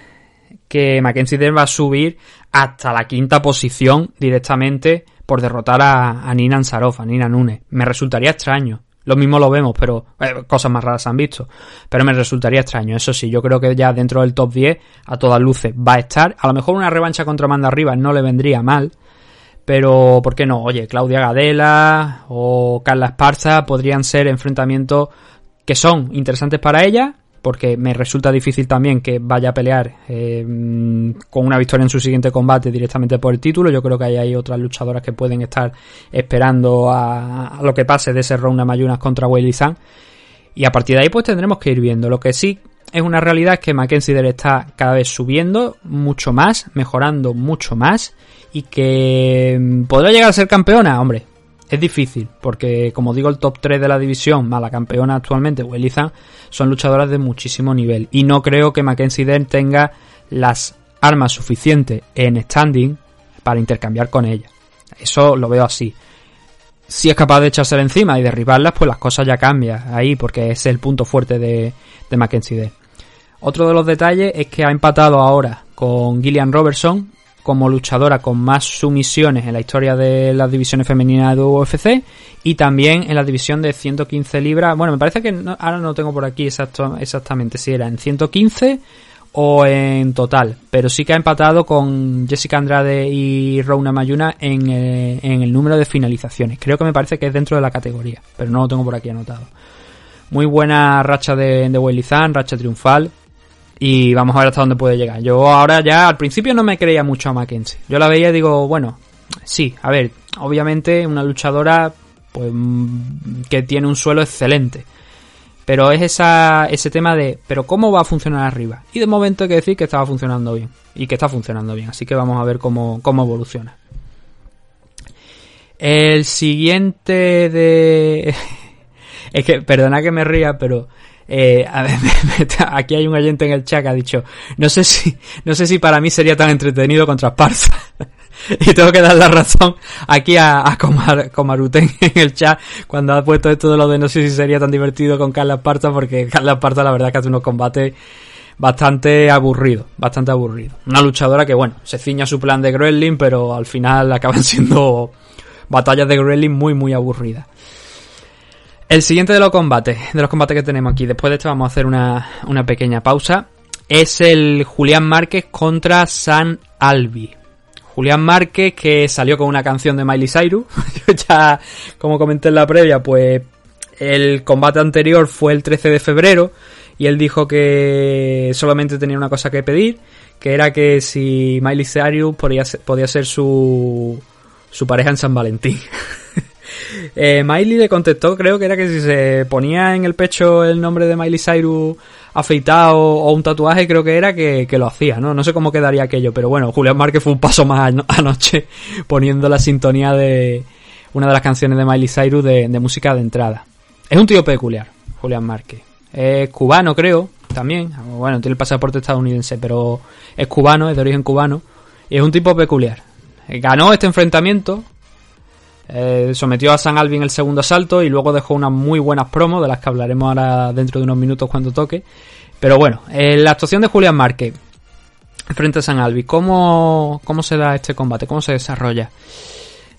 B: que Mackenzie Dern va a subir hasta la quinta posición directamente por derrotar a, Nina Ansarov, a Nina Nunes. Me resultaría extraño. Lo mismo lo vemos, pero eh, cosas más raras han visto. Pero me resultaría extraño. Eso sí, yo creo que ya dentro del top 10, a todas luces, va a estar. A lo mejor una revancha contra Manda Rivas no le vendría mal. Pero, ¿por qué no? Oye, Claudia Gadela o Carla Esparza podrían ser enfrentamientos que son interesantes para ella porque me resulta difícil también que vaya a pelear eh, con una victoria en su siguiente combate directamente por el título. Yo creo que hay, otras luchadoras que pueden estar esperando a, lo que pase de ese round a Mayunas contra Weili Zhang. Y a partir de ahí pues tendremos que ir viendo. Lo que sí es una realidad es que Mackenzie está cada vez subiendo mucho más, mejorando mucho más y que mm, podrá llegar a ser campeona, hombre. Es difícil, porque como digo, el top 3 de la división, más la campeona actualmente, Zhang son luchadoras de muchísimo nivel. Y no creo que Mackenzie Dern tenga las armas suficientes en standing para intercambiar con ella. Eso lo veo así. Si es capaz de echarse encima y derribarlas, pues las cosas ya cambian ahí, porque es el punto fuerte de, de Mackenzie Dern. Otro de los detalles es que ha empatado ahora con Gillian Robertson como luchadora con más sumisiones en la historia de las divisiones femeninas de UFC y también en la división de 115 libras. Bueno, me parece que ahora no tengo por aquí exacto, exactamente si era en 115 o en total, pero sí que ha empatado con Jessica Andrade y Rona Mayuna en, eh, en el número de finalizaciones. Creo que me parece que es dentro de la categoría, pero no lo tengo por aquí anotado. Muy buena racha de, de racha triunfal. Y vamos a ver hasta dónde puede llegar. Yo ahora ya al principio no me creía mucho a Mackenzie. Yo la veía y digo, bueno, sí, a ver, obviamente una luchadora pues mm, que tiene un suelo excelente. Pero es esa, ese tema de, pero ¿cómo va a funcionar arriba? Y de momento hay que decir que estaba funcionando bien. Y que está funcionando bien. Así que vamos a ver cómo, cómo evoluciona. El siguiente de... es que, perdona que me ría, pero eh, a ver, aquí hay un oyente en el chat que ha dicho, no sé si, no sé si para mí sería tan entretenido contra Esparza. y tengo que dar la razón aquí a, a Comaruten en el chat cuando ha puesto esto de lo de no sé si sería tan divertido con Carla Esparza porque Carla Esparza la verdad que hace unos combates bastante aburridos, bastante aburrido. Una luchadora que bueno, se ciña su plan de Gremlin, pero al final acaban siendo batallas de Gremlin muy muy aburridas. El siguiente de los combates, de los combates que tenemos aquí, después de esto vamos a hacer una, una pequeña pausa, es el Julián Márquez contra San Albi. Julián Márquez que salió con una canción de Miley Cyrus. Yo ya, como comenté en la previa, pues el combate anterior fue el 13 de febrero y él dijo que solamente tenía una cosa que pedir, que era que si Miley Cyrus podía ser, podía ser su, su pareja en San Valentín. Eh, Miley le contestó, creo que era que si se ponía en el pecho el nombre de Miley Cyrus afeitado o un tatuaje, creo que era que, lo hacía, ¿no? No sé cómo quedaría aquello, pero bueno, Julián Márquez fue un paso más anoche poniendo la sintonía de una de las canciones de Miley Cyrus de, música de entrada. Es un tío peculiar, Julián Márquez. Es cubano, creo, también. Bueno, tiene el pasaporte estadounidense, pero es cubano, es de origen cubano. Y es un tipo peculiar. Ganó este enfrentamiento eh, sometió a San Alvin el segundo asalto y luego dejó unas muy buenas promos, de las que hablaremos ahora dentro de unos minutos cuando toque. Pero bueno, eh, la actuación de Julián Márquez frente a San Albi, ¿cómo, cómo se da este combate? ¿Cómo se desarrolla?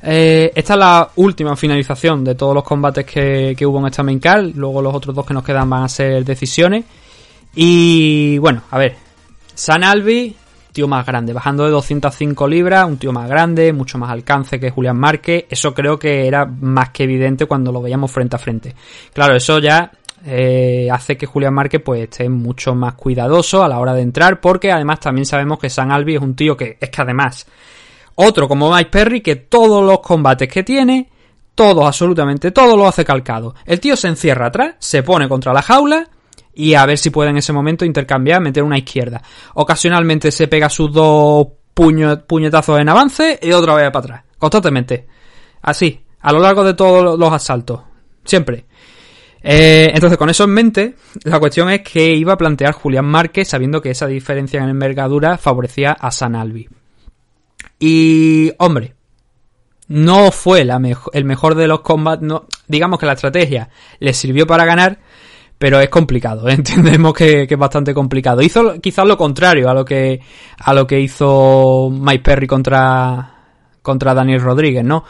B: Eh, esta es la última finalización de todos los combates que, que hubo en esta main card. Luego los otros dos que nos quedan van a ser decisiones. Y bueno, a ver. San Albi, tío más grande, bajando de 205 libras, un tío más grande, mucho más alcance que Julián Márquez. Eso creo que era más que evidente cuando lo veíamos frente a frente. Claro, eso ya eh, hace que Julián Márquez pues esté mucho más cuidadoso a la hora de entrar, porque además también sabemos que San Albi es un tío que es que además otro como Mike Perry que todos los combates que tiene, todos, absolutamente todos lo hace calcado. El tío se encierra atrás, se pone contra la jaula y a ver si puede en ese momento intercambiar, meter una izquierda. Ocasionalmente se pega sus dos puñetazos en avance y otra vez para atrás, constantemente. Así, a lo largo de todos los asaltos. Siempre. Eh, entonces, con eso en mente, la cuestión es que iba a plantear Julián Márquez sabiendo que esa diferencia en envergadura favorecía a San Albi. Y, hombre, no fue la el mejor de los combates. No, digamos que la estrategia le sirvió para ganar, pero es complicado. ¿eh? Entendemos que, es bastante complicado. Hizo quizás lo contrario a lo que a lo que hizo Mike Perry contra contra Daniel Rodríguez, ¿no?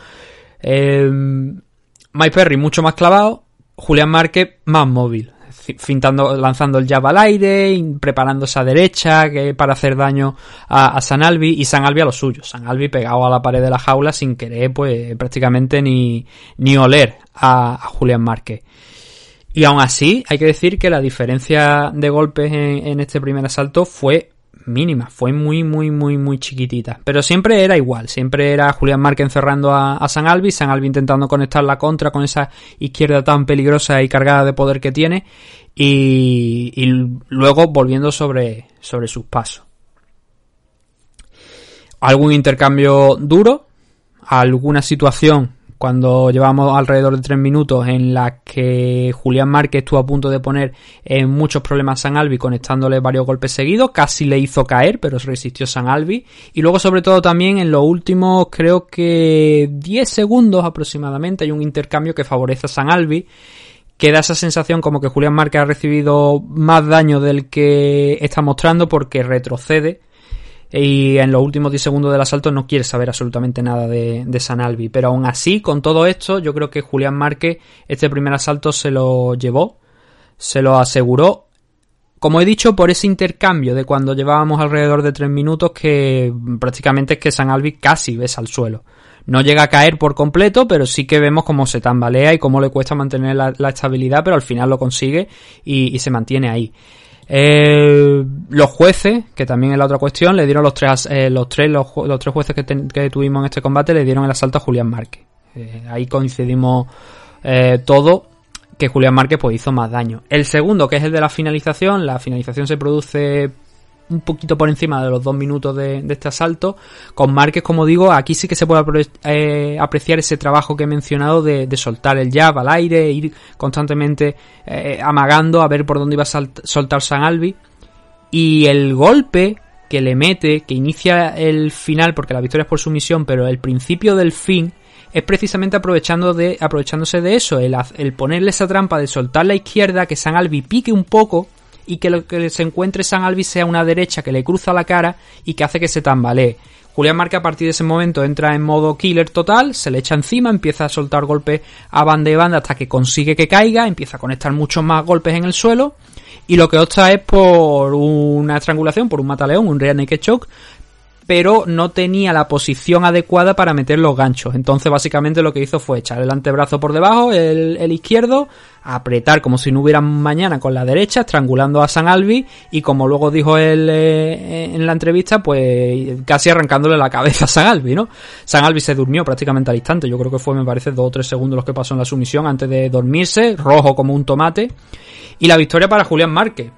B: Eh, Mike Perry mucho más clavado, Julián Márquez más móvil fintando, lanzando el jab al aire, preparándose a derecha que, para hacer daño a, San Albi y San Albi a lo suyo. San Albi pegado a la pared de la jaula sin querer, pues prácticamente ni, ni oler a, Julián Márquez. Y aún así, hay que decir que la diferencia de golpes en este primer asalto fue mínima, fue muy, muy, muy, muy chiquitita. Pero siempre era igual, siempre era Julián Márquez encerrando a, San Albi, San Albi intentando conectar la contra con esa izquierda tan peligrosa y cargada de poder que tiene, y, y luego volviendo sobre, sobre sus pasos. Algún intercambio duro, alguna situación cuando llevamos alrededor de tres minutos en la que Julián Márquez estuvo a punto de poner en muchos problemas a San Albi conectándole varios golpes seguidos, casi le hizo caer, pero resistió San Albi. Y luego sobre todo también en los últimos creo que 10 segundos aproximadamente hay un intercambio que favorece a San Albi que da esa sensación como que Julián Márquez ha recibido más daño del que está mostrando porque retrocede y en los últimos 10 segundos del asalto no quiere saber absolutamente nada de, de San Albi. Pero aún así, con todo esto, yo creo que Julián Márquez este primer asalto se lo llevó, se lo aseguró. Como he dicho, por ese intercambio de cuando llevábamos alrededor de 3 minutos que prácticamente es que San Albi casi besa al suelo. No llega a caer por completo, pero sí que vemos cómo se tambalea y cómo le cuesta mantener la, estabilidad, pero al final lo consigue y se mantiene ahí. Eh, los jueces, que también es la otra cuestión, le dieron los tres, eh, los tres, los, tres jueces que, tuvimos en este combate, le dieron el asalto a Julián Márquez. Eh, ahí coincidimos eh, todo que Julián Márquez pues hizo más daño. El segundo, que es el de la finalización, la finalización se produce un poquito por encima de los dos minutos de, este asalto. Con Márquez, como digo, aquí sí que se puede eh, apreciar ese trabajo que he mencionado de, soltar el jab al aire, ir constantemente eh, amagando a ver por dónde iba a soltar San Albi. Y el golpe que le mete, que inicia el final, porque la victoria es por sumisión, pero el principio del fin es precisamente aprovechando de, aprovechándose de eso, el, el ponerle esa trampa de soltar la izquierda, que San Albi pique un poco y que lo que se encuentre San Albi sea una derecha que le cruza la cara y que hace que se tambalee. Julián Marca a partir de ese momento entra en modo killer total, se le echa encima, empieza a soltar golpes a banda y banda hasta que consigue que caiga, empieza a conectar muchos más golpes en el suelo y lo que opta es por una estrangulación, por un mataleón, un rear naked choke, pero no tenía la posición adecuada para meter los ganchos. Entonces, básicamente lo que hizo fue echar el antebrazo por debajo, el, izquierdo, apretar como si no hubiera mañana con la derecha, estrangulando a San Albi, y como luego dijo él eh, en la entrevista, pues casi arrancándole la cabeza a San Albi, ¿no? San Albi se durmió prácticamente al instante. Yo creo que fue, me parece, dos o tres segundos los que pasó en la sumisión antes de dormirse, rojo como un tomate. Y la victoria para Julián Márquez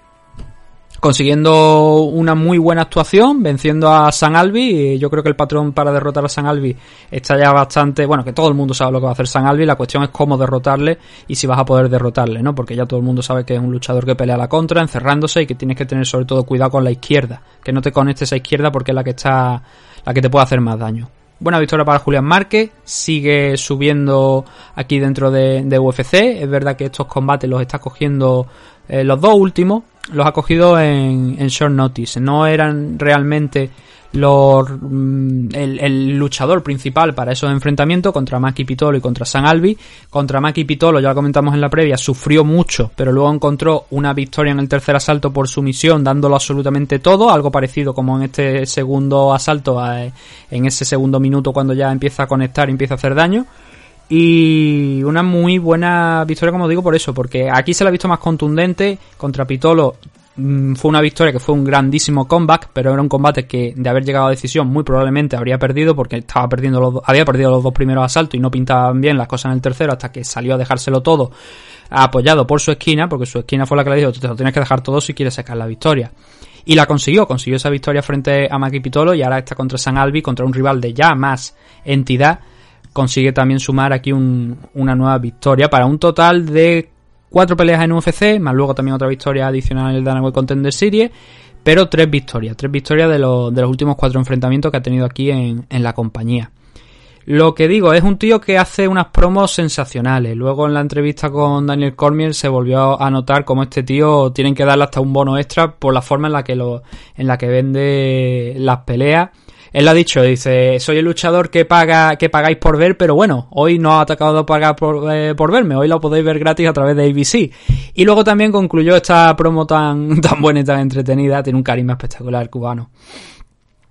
B: consiguiendo una muy buena actuación, venciendo a San Albi. Yo creo que el patrón para derrotar a San Albi está ya bastante, bueno, que todo el mundo sabe lo que va a hacer San Albi, la cuestión es cómo derrotarle y si vas a poder derrotarle, ¿no? Porque ya todo el mundo sabe que es un luchador que pelea la contra, encerrándose y que tienes que tener sobre todo cuidado con la izquierda, que no te conectes a izquierda porque es la que está la que te puede hacer más daño. Buena victoria para Julián Márquez, sigue subiendo aquí dentro de, UFC. Es verdad que estos combates los está cogiendo eh, los dos últimos, los ha cogido en, short notice. No eran realmente los, mm, el, el luchador principal para esos enfrentamientos contra Maki Pitolo y contra San Albi. Contra Maki Pitolo, ya lo comentamos en la previa, sufrió mucho, pero luego encontró una victoria en el tercer asalto por sumisión, dándolo absolutamente todo, algo parecido como en este segundo asalto, eh, en ese segundo minuto cuando ya empieza a conectar y empieza a hacer daño. Y una muy buena victoria, como digo, por eso, porque aquí se la ha visto más contundente. Contra Pitolo mm, fue una victoria que fue un grandísimo comeback, pero era un combate que de haber llegado a decisión muy probablemente habría perdido porque estaba perdiendo los, había perdido los dos primeros asaltos y no pintaban bien las cosas en el tercero hasta que salió a dejárselo todo apoyado por su esquina, porque su esquina fue la que le dijo, te lo tienes que dejar todo si quieres sacar la victoria. Y la consiguió, consiguió esa victoria frente a Maki Pitolo y ahora está contra San Albi, contra un rival de ya más entidad. Consigue también sumar aquí un- una nueva victoria para un total de cuatro peleas en UFC, más luego también otra victoria adicional en el Dynamite Contender Series, pero tres victorias, tres victorias de, los últimos cuatro enfrentamientos que ha tenido aquí en, en la compañía. Lo que digo, es un tío que hace unas promos sensacionales. Luego en la entrevista con Daniel Cormier se volvió a notar como este tío tienen que darle hasta un bono extra por la forma en la que lo, en la que vende las peleas. Él lo ha dicho, dice, soy el luchador que paga, que pagáis por ver, pero bueno, hoy no ha atacado pagar por, eh, por verme, hoy lo podéis ver gratis a través de ABC. Y luego también concluyó esta promo tan, tan buena y tan entretenida, tiene un carisma espectacular cubano.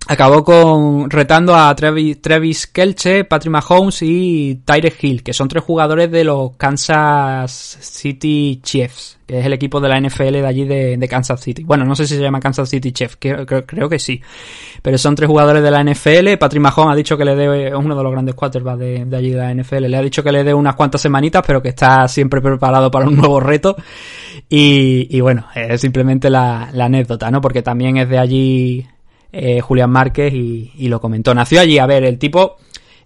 B: Acabó con retando a Travis, Travis Kelce, Patrick Mahomes y Tyrek Hill, que son tres jugadores de los Kansas City Chiefs, que es el equipo de la NFL de allí de, Kansas City. Bueno, no sé si se llama Kansas City Chiefs, creo que sí. Pero son tres jugadores de la NFL. Patrick Mahomes ha dicho que le dé, es uno de los grandes quarterbacks de, de allí de la NFL. Le ha dicho que le dé unas cuantas semanitas, pero que está siempre preparado para un nuevo reto. Y, y bueno, es simplemente la, la anécdota, ¿no? Porque también es de allí eh, Julián Márquez y, lo comentó. Nació allí, a ver, el tipo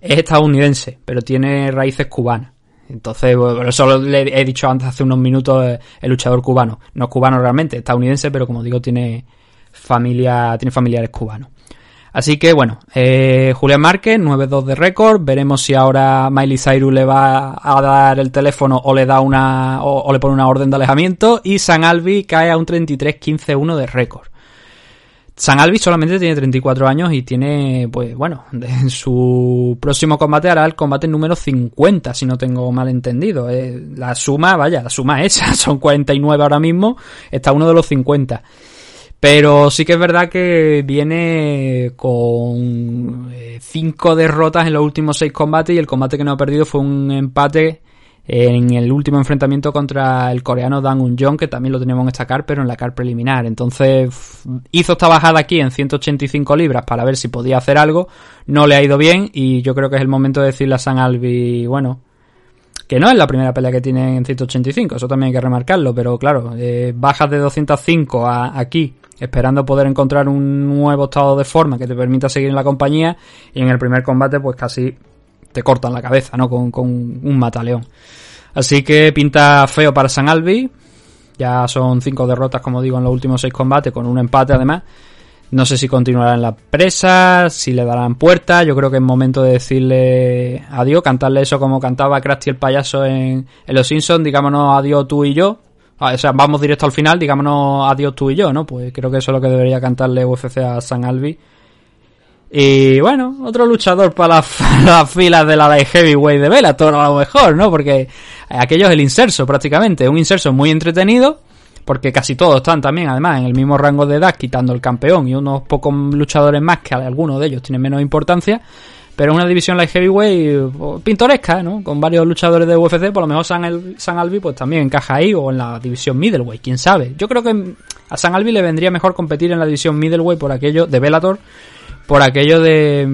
B: es estadounidense, pero tiene raíces cubanas. Entonces, bueno, eso le he dicho antes hace unos minutos, eh, el luchador cubano. No es cubano realmente, estadounidense, pero como digo, tiene familia, tiene familiares cubanos. Así que bueno, eh, Julián Márquez, 9-2 de récord. Veremos si ahora Miley Cyrus le va a dar el teléfono o le da una, o, o le pone una orden de alejamiento. Y San Albi cae a un 33-15-1 de récord. San Albi solamente tiene 34 años y tiene, pues bueno, en su próximo combate hará el combate número 50, si no tengo mal entendido. Eh, la suma, vaya, la suma es esa, son 49 ahora mismo, está uno de los 50. Pero sí que es verdad que viene con 5 derrotas en los últimos 6 combates y el combate que no ha perdido fue un empate en el último enfrentamiento contra el coreano Dan Un-jong, que también lo teníamos en esta car, pero en la car preliminar. Entonces hizo esta bajada aquí en 185 libras para ver si podía hacer algo. No le ha ido bien y yo creo que es el momento de decirle a San Albi, bueno, que no es la primera pelea que tiene en 185, eso también hay que remarcarlo, pero claro, eh, bajas de 205 a aquí, esperando poder encontrar un nuevo estado de forma que te permita seguir en la compañía y en el primer combate pues casi te cortan la cabeza, ¿no? Con, con un mataleón. Así que pinta feo para San Albi. Ya son cinco derrotas, como digo, en los últimos seis combates, con un empate además. No sé si continuará en la presa, si le darán puerta. Yo creo que es momento de decirle adiós, cantarle eso como cantaba Krusty el payaso en, en Los Simpsons. Digámonos adiós tú y yo. O sea, vamos directo al final, digámonos adiós tú y yo, ¿no? Pues creo que eso es lo que debería cantarle UFC a San Albi. Y bueno, otro luchador para las la filas de la Light Heavyweight de Bellator a lo mejor, ¿no? Porque aquello es el inserso prácticamente, un inserso muy entretenido, porque casi todos están también además en el mismo rango de edad, quitando el campeón y unos pocos luchadores más que algunos de ellos tienen menos importancia, pero una división Light Heavyweight pintoresca, ¿no? Con varios luchadores de UFC, por lo mejor San, El, San Albi pues también encaja ahí o en la división Middleweight, quién sabe. Yo creo que a San Albi le vendría mejor competir en la división Middleweight por aquello de Bellator por aquello de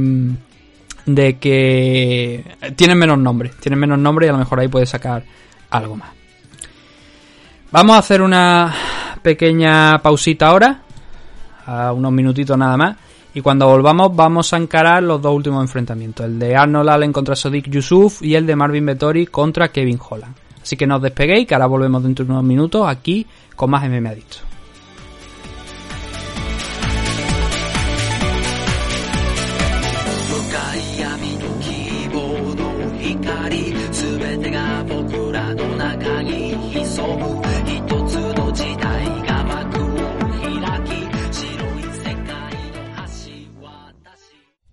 B: de que tienen menos nombre, tienen menos nombre y a lo mejor ahí puede sacar algo más. Vamos a hacer una pequeña pausita ahora, a unos minutitos nada más, y cuando volvamos vamos a encarar los dos últimos enfrentamientos, el de Arnold Allen contra Sodiq Yusuf y el de Marvin Vettori contra Kevin Holland. Así que no despeguéis, que ahora volvemos dentro de unos minutos aquí con más MMA Adicto.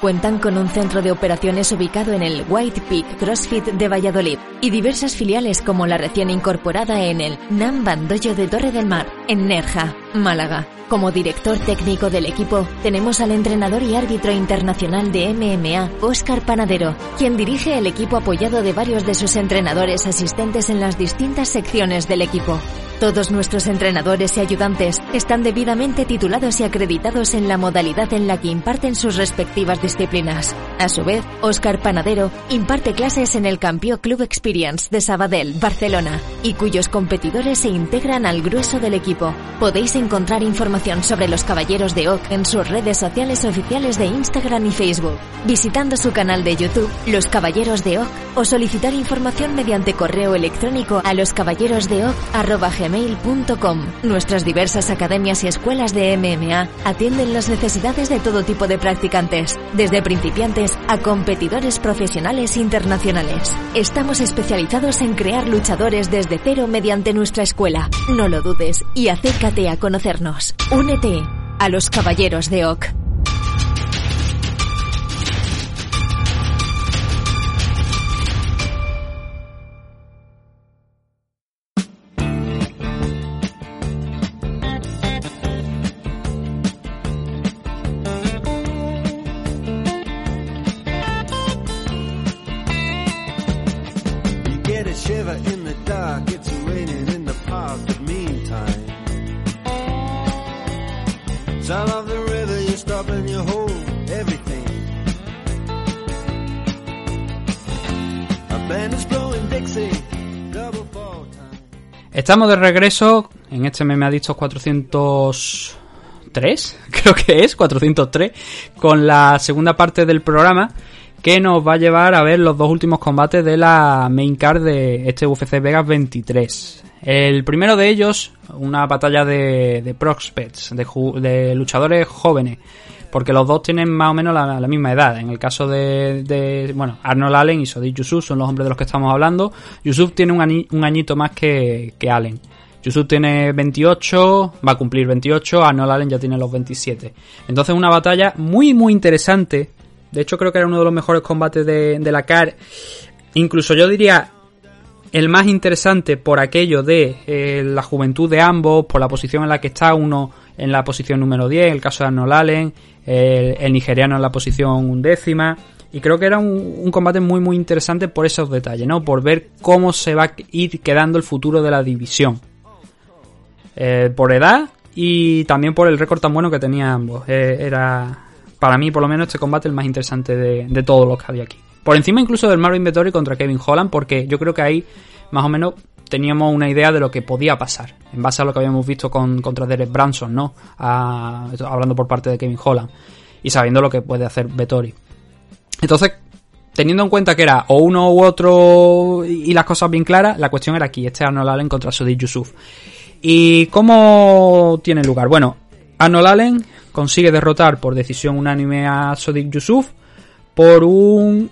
C: cuentan con un centro de operaciones ubicado en el White Peak CrossFit de Valladolid y diversas filiales como la recién incorporada en el Nam Bandoyo de Torre del Mar, en Nerja, Málaga. Como director técnico del equipo, tenemos al entrenador y árbitro internacional de MMA, Óscar Panadero, quien dirige el equipo apoyado de varios de sus entrenadores asistentes en las distintas secciones del equipo. Todos nuestros entrenadores y ayudantes están debidamente titulados y acreditados en la modalidad en la que imparten sus respectivas disciplinas. A su vez, Óscar Panadero imparte clases en el Campio Club Experience de Sabadell, Barcelona, y cuyos competidores se integran al grueso del equipo. Podéis encontrar información sobre los Caballeros de Oak en sus redes sociales oficiales de Instagram y Facebook, visitando su canal de YouTube, Los Caballeros de Oak, o solicitar información mediante correo electrónico a loscaballerosdeoc.com. Nuestras diversas academias y escuelas de MMA atienden las necesidades de todo tipo de practicantes, desde principiantes a competidores profesionales internacionales. Estamos especializados en crear luchadores desde cero mediante nuestra escuela. No lo dudes y acércate a conocernos. Únete a los Caballeros de Oak.
B: Estamos de regreso en este meme ha dicho 403, creo que es 403, con la segunda parte del programa que nos va a llevar a ver los dos últimos combates de la main card de este UFC Vegas 23. El primero de ellos, una batalla de, prospects, de, de luchadores jóvenes, porque los dos tienen más o menos la, misma edad. En el caso de, de, bueno, Arnold Allen y Sodiq Yusuf son los hombres de los que estamos hablando. Yusuf tiene un, añito más que, que Allen. Yusuf tiene 28, va a cumplir 28, Arnold Allen ya tiene los 27. Entonces una batalla muy muy interesante. De hecho creo que era uno de los mejores combates de, de la CAR. Incluso yo diría el más interesante por aquello de eh, la juventud de ambos, por la posición en la que está uno en la posición número 10, el caso de Arnold Allen, el, nigeriano en la posición undécima. Y creo que era un, un combate muy muy interesante por esos detalles, ¿no? Por ver cómo se va a ir quedando el futuro de la división. Eh, por edad y también por el récord tan bueno que tenían ambos. Eh, era, para mí, por lo menos, este combate el más interesante de, de todos los que había aquí. Por encima incluso del Marvin Vettori contra Kevin Holland, porque yo creo que ahí más o menos teníamos una idea de lo que podía pasar, en base a lo que habíamos visto con, contra Derek Branson, ¿no? Hablando por parte de Kevin Holland, y sabiendo lo que puede hacer Vettori. Entonces, teniendo en cuenta que era o uno u otro y las cosas bien claras, la cuestión era aquí, este Arnold Allen contra Sodiq Yusuf. ¿Y cómo tiene lugar? Bueno, Arnold Allen consigue derrotar por decisión unánime a Sodiq Yusuf por un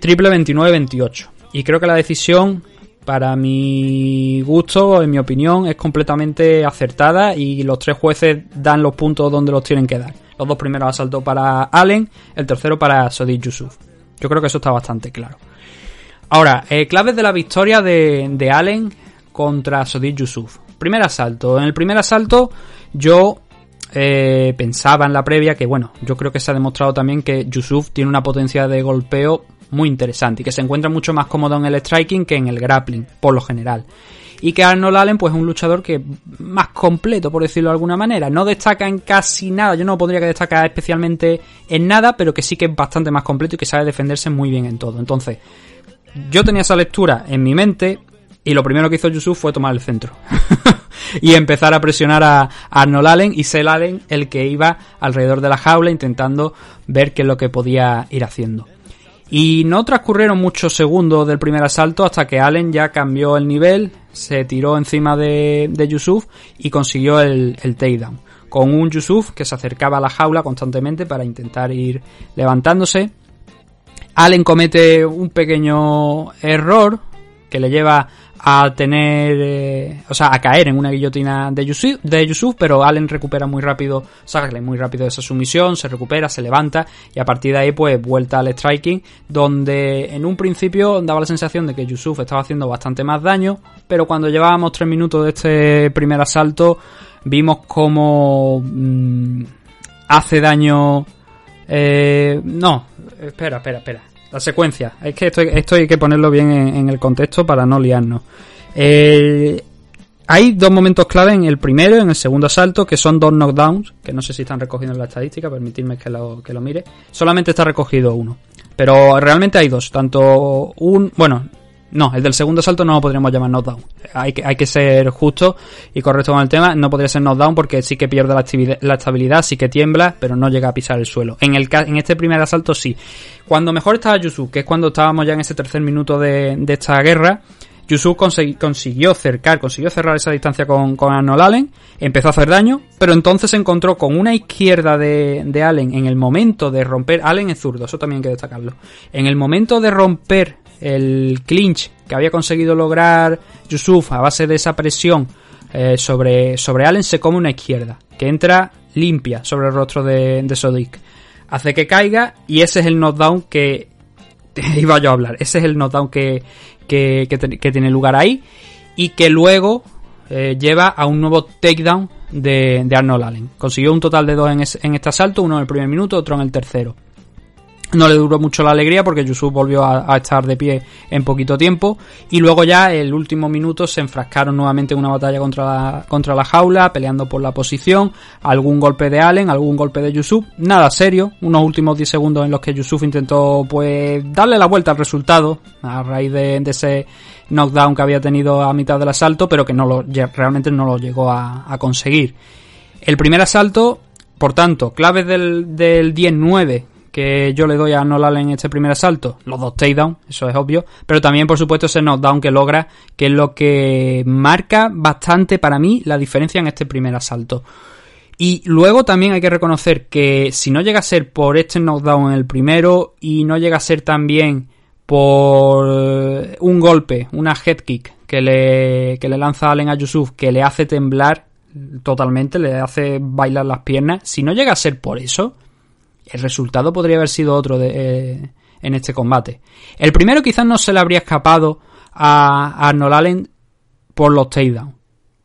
B: triple 29-28. Y creo que la decisión, para mi gusto, en mi opinión, es completamente acertada y los tres jueces dan los puntos donde los tienen que dar. Los dos primeros asaltos para Allen, el tercero para Sodiq Yusuf. Yo creo que eso está bastante claro. Ahora, eh, claves de la victoria de, Allen contra Sodiq Yusuf. Primer asalto. En el primer asalto yo eh, pensaba en la previa que, bueno, yo creo que se ha demostrado también que Yusuf tiene una potencia de golpeo muy interesante y que se encuentra mucho más cómodo en el striking que en el grappling, por lo general. Y que Arnold Allen, pues es un luchador que más completo, por decirlo de alguna manera. No destaca en casi nada, yo no pondría que destaca especialmente en nada, pero que sí que es bastante más completo y que sabe defenderse muy bien en todo. Entonces, yo tenía esa lectura en mi mente y lo primero que hizo Yusuf fue tomar el centro. y empezar a presionar a, Arnold Allen y ser Allen el que iba alrededor de la jaula intentando ver qué es lo que podía ir haciendo. Y no transcurrieron muchos segundos del primer asalto hasta que Allen ya cambió el nivel, se tiró encima de, Yusuf y consiguió el, el takedown. Con un Yusuf que se acercaba a la jaula constantemente para intentar ir levantándose. Allen comete un pequeño error que le lleva a tener, eh, o sea, a caer en una guillotina de Yusuf, de Yusuf, pero Allen recupera muy rápido, sale muy rápido de esa sumisión, se recupera, se levanta y a partir de ahí pues vuelta al striking, donde en un principio daba la sensación de que Yusuf estaba haciendo bastante más daño, pero cuando llevábamos tres minutos de este primer asalto vimos como mm, hace daño... Eh, no, espera, espera, espera. La secuencia. Es que esto, esto hay que ponerlo bien en, el contexto para no liarnos. Hay dos momentos clave en el primero y en el segundo asalto, que son dos knockdowns, que no sé si están recogidos en la estadística, permitidme que lo, que lo mire. Solamente está recogido uno. Pero realmente hay dos, tanto un... Bueno, no, el del segundo salto no lo podríamos llamar knockdown. Hay que, hay que ser justo y correcto con el tema. No podría ser knockdown porque sí que pierde la, estabilidad, sí que tiembla, pero no llega a pisar el suelo. En, el, en este primer asalto sí. Cuando mejor estaba Yusuf, que es cuando estábamos ya en ese tercer minuto de, de esta guerra, Yusuf consiguió cercar, consiguió cerrar esa distancia con, con Arnold Allen, empezó a hacer daño, pero entonces se encontró con una izquierda de, de Allen en el momento de romper, Allen es zurdo, eso también hay que destacarlo, en el momento de romper el clinch que había conseguido lograr Yusuf a base de esa presión eh, sobre, sobre Allen, se come una izquierda, que entra limpia sobre el rostro de, de Sodik. Hace que caiga y ese es el knockdown que iba yo a hablar. Ese es el knockdown que, que, tiene lugar ahí y que luego eh, lleva a un nuevo takedown de, de Arnold Allen. Consiguió un total de dos en este asalto, uno en el primer minuto, otro en el tercero. No le duró mucho la alegría porque Yusuf volvió a, estar de pie en poquito tiempo. Y luego ya el último minuto se enfrascaron nuevamente en una batalla contra la, contra la jaula, peleando por la posición. Algún golpe de Allen, algún golpe de Yusuf. Nada serio. Unos últimos 10 segundos en los que Yusuf intentó pues darle la vuelta al resultado a raíz de, ese knockdown que había tenido a mitad del asalto, pero que realmente no lo llegó a, a conseguir. El primer asalto, por tanto, claves del, del 10-9 que yo le doy a Nolan en este primer asalto, los dos takedowns, eso es obvio, pero también por supuesto ese knockdown que logra, que es lo que marca bastante para mí la diferencia en este primer asalto. Y luego también hay que reconocer que si no llega a ser por este knockdown en el primero y no llega a ser también por eh, un golpe, una head kick que le, que le lanza Allen a Yusuf que le hace temblar totalmente, le hace bailar las piernas, si no llega a ser por eso, el resultado podría haber sido otro de, eh, en este combate. El primero quizás no se le habría escapado a, Arnold Allen por los takedowns.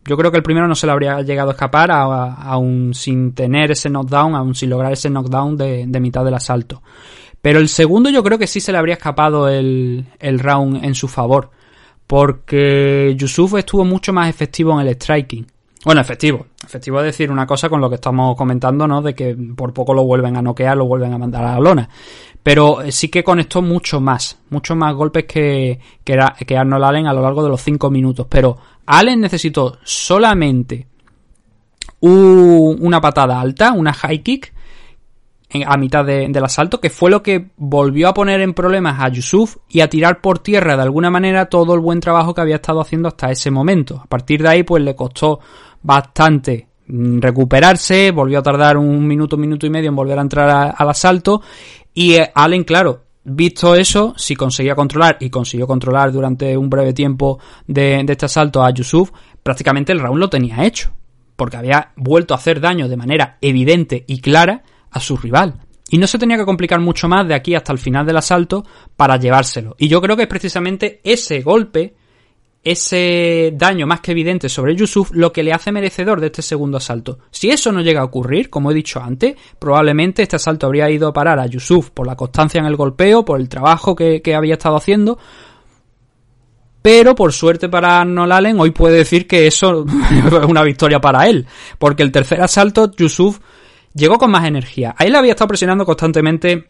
B: Yo creo que el primero no se le habría llegado a escapar aún sin tener ese knockdown, aún sin lograr ese knockdown de, de mitad del asalto. Pero el segundo yo creo que sí se le habría escapado el, el round en su favor. Porque Yusuf estuvo mucho más efectivo en el striking. Bueno, efectivo. Efectivo es decir una cosa con lo que estamos comentando, ¿no? De que por poco lo vuelven a noquear, lo vuelven a mandar a la lona. Pero eh, sí que conectó mucho más. Muchos más golpes que, que, Arnold Allen a lo largo de los 5 minutos. Pero Allen necesitó solamente un- una patada alta, una high kick, a mitad de- del asalto, que fue lo que volvió a poner en problemas a Yusuf y a tirar por tierra de alguna manera todo el buen trabajo que había estado haciendo hasta ese momento. A partir de ahí, pues le costó bastante mm, recuperarse, volvió a tardar un minuto, minuto y medio en volver a entrar al asalto y eh, Allen, claro, visto eso, si conseguía controlar y consiguió controlar durante un breve tiempo de, de este asalto a Yusuf, prácticamente el round lo tenía hecho, porque había vuelto a hacer daño de manera evidente y clara a su rival. Y no se tenía que complicar mucho más de aquí hasta el final del asalto para llevárselo. Y yo creo que es precisamente ese golpe, ese daño más que evidente sobre Yusuf, lo que le hace merecedor de este segundo asalto. Si eso no llega a ocurrir, como he dicho antes, probablemente este asalto habría ido a parar a Yusuf por la constancia en el golpeo, por el trabajo que, que había estado haciendo, pero por suerte para Arnold Allen, hoy puede decir que eso es una victoria para él. Porque el tercer asalto, Yusuf llegó con más energía. A él había estado presionando constantemente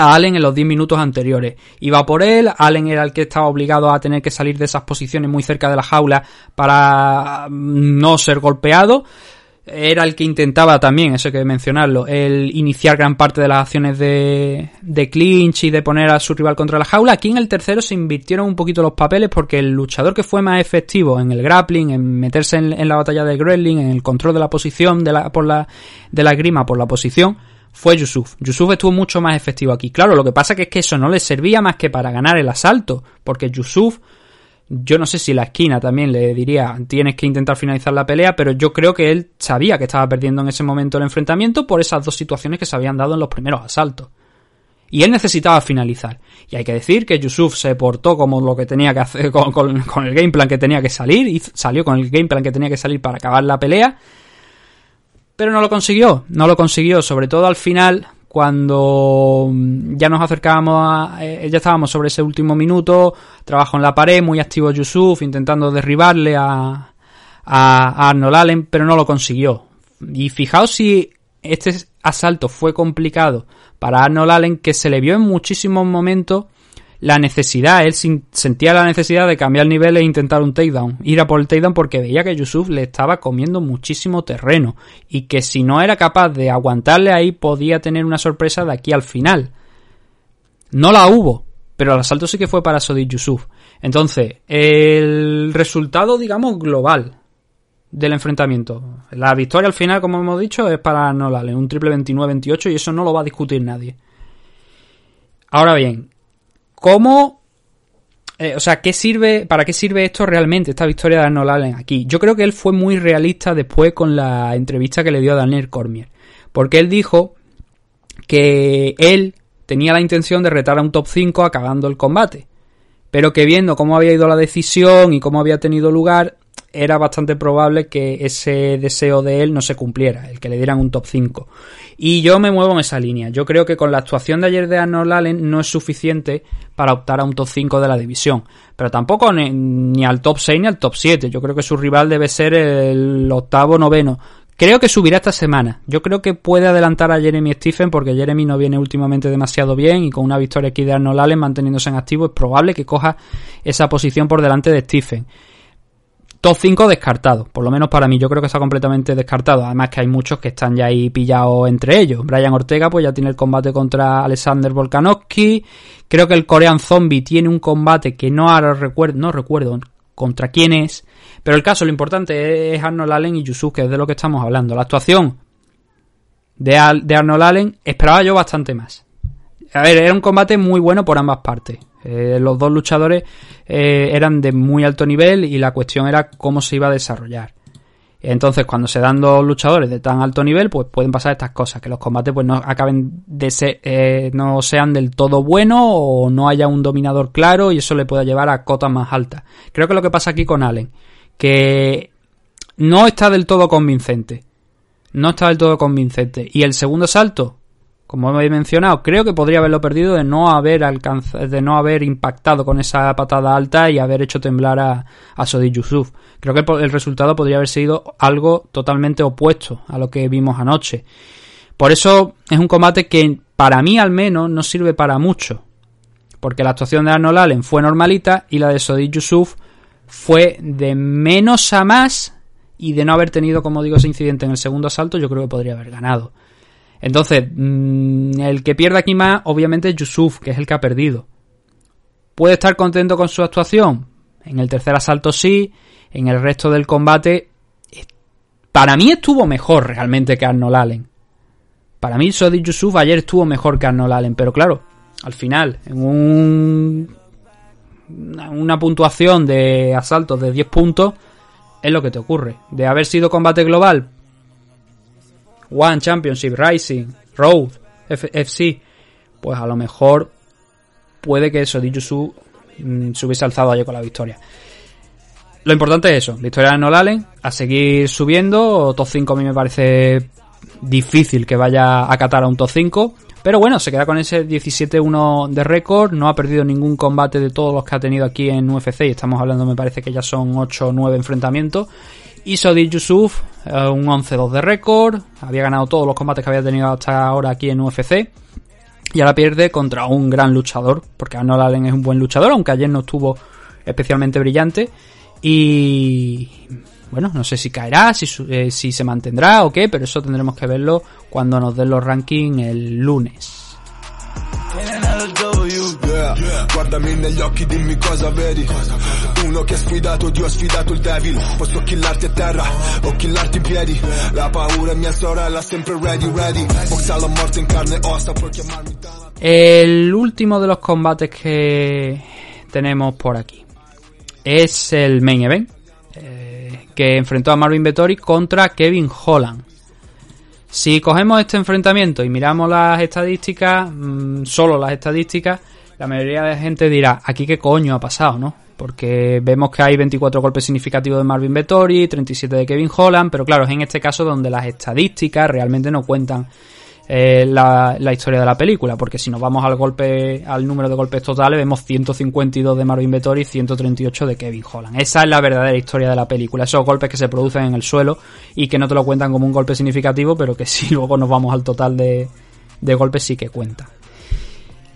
B: a Allen en los 10 minutos anteriores. Iba por él, Allen era el que estaba obligado a tener que salir de esas posiciones muy cerca de la jaula para no ser golpeado. Era el que intentaba también, eso hay que mencionarlo, el iniciar gran parte de las acciones de, de clinch y de poner a su rival contra la jaula. Aquí en el tercero se invirtieron un poquito los papeles porque el luchador que fue más efectivo en el grappling, en meterse en, la batalla de grappling, en el control de la posición de la, por la, de la grima por la posición, fue Yusuf. Yusuf estuvo mucho más efectivo aquí. Claro, lo que pasa que es que eso no le servía más que para ganar el asalto, porque Yusuf Yo no sé si la esquina también le diría tienes que intentar finalizar la pelea, pero yo creo que él sabía que estaba perdiendo en ese momento el enfrentamiento por esas dos situaciones que se habían dado en los primeros asaltos. Y él necesitaba finalizar. Y hay que decir que Yusuf se portó como lo que tenía que hacer, con, con- con el game plan que tenía que salir, y salió con el game plan que tenía que salir para acabar la pelea. Pero no lo consiguió, no lo consiguió, sobre todo al final, cuando mm, ya nos acercábamos a. eh, ya estábamos sobre ese último minuto, trabajo en la pared, muy activo Yusuf, intentando derribarle a, a, a Arnold Allen, pero no lo consiguió. Y fijaos si este asalto fue complicado para Arnold Allen, que se le vio en muchísimos momentos la necesidad, él sentía la necesidad de cambiar nivel e intentar un takedown, ir a por el takedown porque veía que Yusuf le estaba comiendo muchísimo terreno y que si no era capaz de aguantarle ahí podía tener una sorpresa de aquí al final. No la hubo, pero el asalto sí que fue para Sodiq Yusuf. Entonces, el resultado, digamos, global del enfrentamiento. La victoria al final, como hemos dicho, es para Arnold Allen, un triple 29-28 y eso no lo va a discutir nadie. Ahora bien, ¿cómo... eh, o sea, ¿qué sirve, ¿para qué sirve esto realmente, esta victoria de Arnold Allen aquí? Yo creo que él fue muy realista después con la entrevista que le dio a Daniel Cormier. Porque él dijo que él tenía la intención de retar a un top 5 acabando el combate. Pero que viendo cómo había ido la decisión y cómo había tenido lugar, era bastante probable que ese deseo de él no se cumpliera, el que le dieran un top 5. Y yo me muevo en esa línea. Yo creo que con la actuación de ayer de Arnold Allen no es suficiente para optar a un top 5 de la división. Pero tampoco ni, al top 6 ni al top 7. Yo creo que su rival debe ser el octavo, noveno. Creo que subirá esta semana. Yo creo que puede adelantar a Jeremy Stephen porque Jeremy no viene últimamente demasiado bien y con una victoria aquí de Arnold Allen manteniéndose en activo es probable que coja esa posición por delante de Stephen. Top 5 descartado, por lo menos para mí, yo creo que está completamente descartado. Además que hay muchos que están ya ahí pillados entre ellos. Brian Ortega pues ya tiene el combate contra Alexander Volkanovski. Creo que el Korean Zombie tiene un combate que no ahora recuerdo, no recuerdo contra quién es. Pero el caso, lo importante es Arnold Allen y Yusuf, que es de lo que estamos hablando. La actuación de, Al- de Arnold Allen esperaba yo bastante más. A ver, era un combate muy bueno por ambas partes. Eh, los dos luchadores eh, eran de muy alto nivel y la cuestión era cómo se iba a desarrollar. Entonces, cuando se dan dos luchadores de tan alto nivel, pues pueden pasar estas cosas, que los combates pues no acaben de ser, eh, no sean del todo buenos o no haya un dominador claro y eso le pueda llevar a cotas más altas. Creo que lo que pasa aquí con Allen, que no está del todo convincente. No está del todo convincente. Y el segundo salto, como he mencionado, creo que podría haberlo perdido de no haber alcanzado, de no haber impactado con esa patada alta y haber hecho temblar a, a Sodi Yusuf. Creo que el, el resultado podría haber sido algo totalmente opuesto a lo que vimos anoche. Por eso es un combate que para mí al menos no sirve para mucho. Porque la actuación de Arnold Allen fue normalita y la de Sodi Yusuf fue de menos a más y de no haber tenido, como digo, ese incidente en el segundo asalto, yo creo que podría haber ganado. Entonces, mm, el que pierde aquí más, obviamente, es Yusuf, que es el que ha perdido. ¿Puede estar contento con su actuación? En el tercer asalto sí, en el resto del combate, para mí estuvo mejor realmente que Arnold Allen. Para mí, Sodi Yusuf ayer estuvo mejor que Arnold Allen, pero claro, al final, en un, una puntuación de asaltos de 10 puntos, es lo que te ocurre. De haber sido combate global, One Championship, Rising, Road, F- FC, pues a lo mejor puede que Sodi Yusu mm, se hubiese alzado ayer con la victoria. Lo importante es eso, victoria de Arnold Allen, a seguir subiendo, top 5 a mí me parece difícil que vaya a catar a un top 5, pero bueno, se queda con ese 17-1 de récord, no ha perdido ningún combate de todos los que ha tenido aquí en UFC, y estamos hablando me parece que ya son 8 o 9 enfrentamientos, y Sodiq Yusuf, eh, un 11-2 de récord, había ganado todos los combates que había tenido hasta ahora aquí en UFC, y ahora pierde contra un gran luchador, porque Arnold Allen es un buen luchador, aunque ayer no estuvo especialmente brillante. Y bueno, no sé si caerá, si, eh, si se mantendrá o qué, pero eso tendremos que verlo cuando nos den los rankings el lunes.
D: Negli occhi, dimmi cosa vedi. La la e.
B: El último de los combates que tenemos por aquí. es el main event, eh, que enfrentó a Marvin Vettori contra Kevin Holland. Si cogemos este enfrentamiento y miramos las estadísticas, mm, solo las estadísticas, la mayoría de gente dirá, aquí qué coño ha pasado, ¿no? Porque vemos que hay 24 golpes significativos de Marvin Vettori, 37 de Kevin Holland, pero claro, es en este caso donde las estadísticas realmente no cuentan eh, la, historia de la película, porque si nos vamos al golpe, al número de golpes totales, vemos 152 de Marvin Vettori y 138 de Kevin Holland. Esa es la verdadera historia de la película, esos golpes que se producen en el suelo y que no te lo cuentan como un golpe significativo, pero que si luego nos vamos al total de, de golpes sí que cuenta.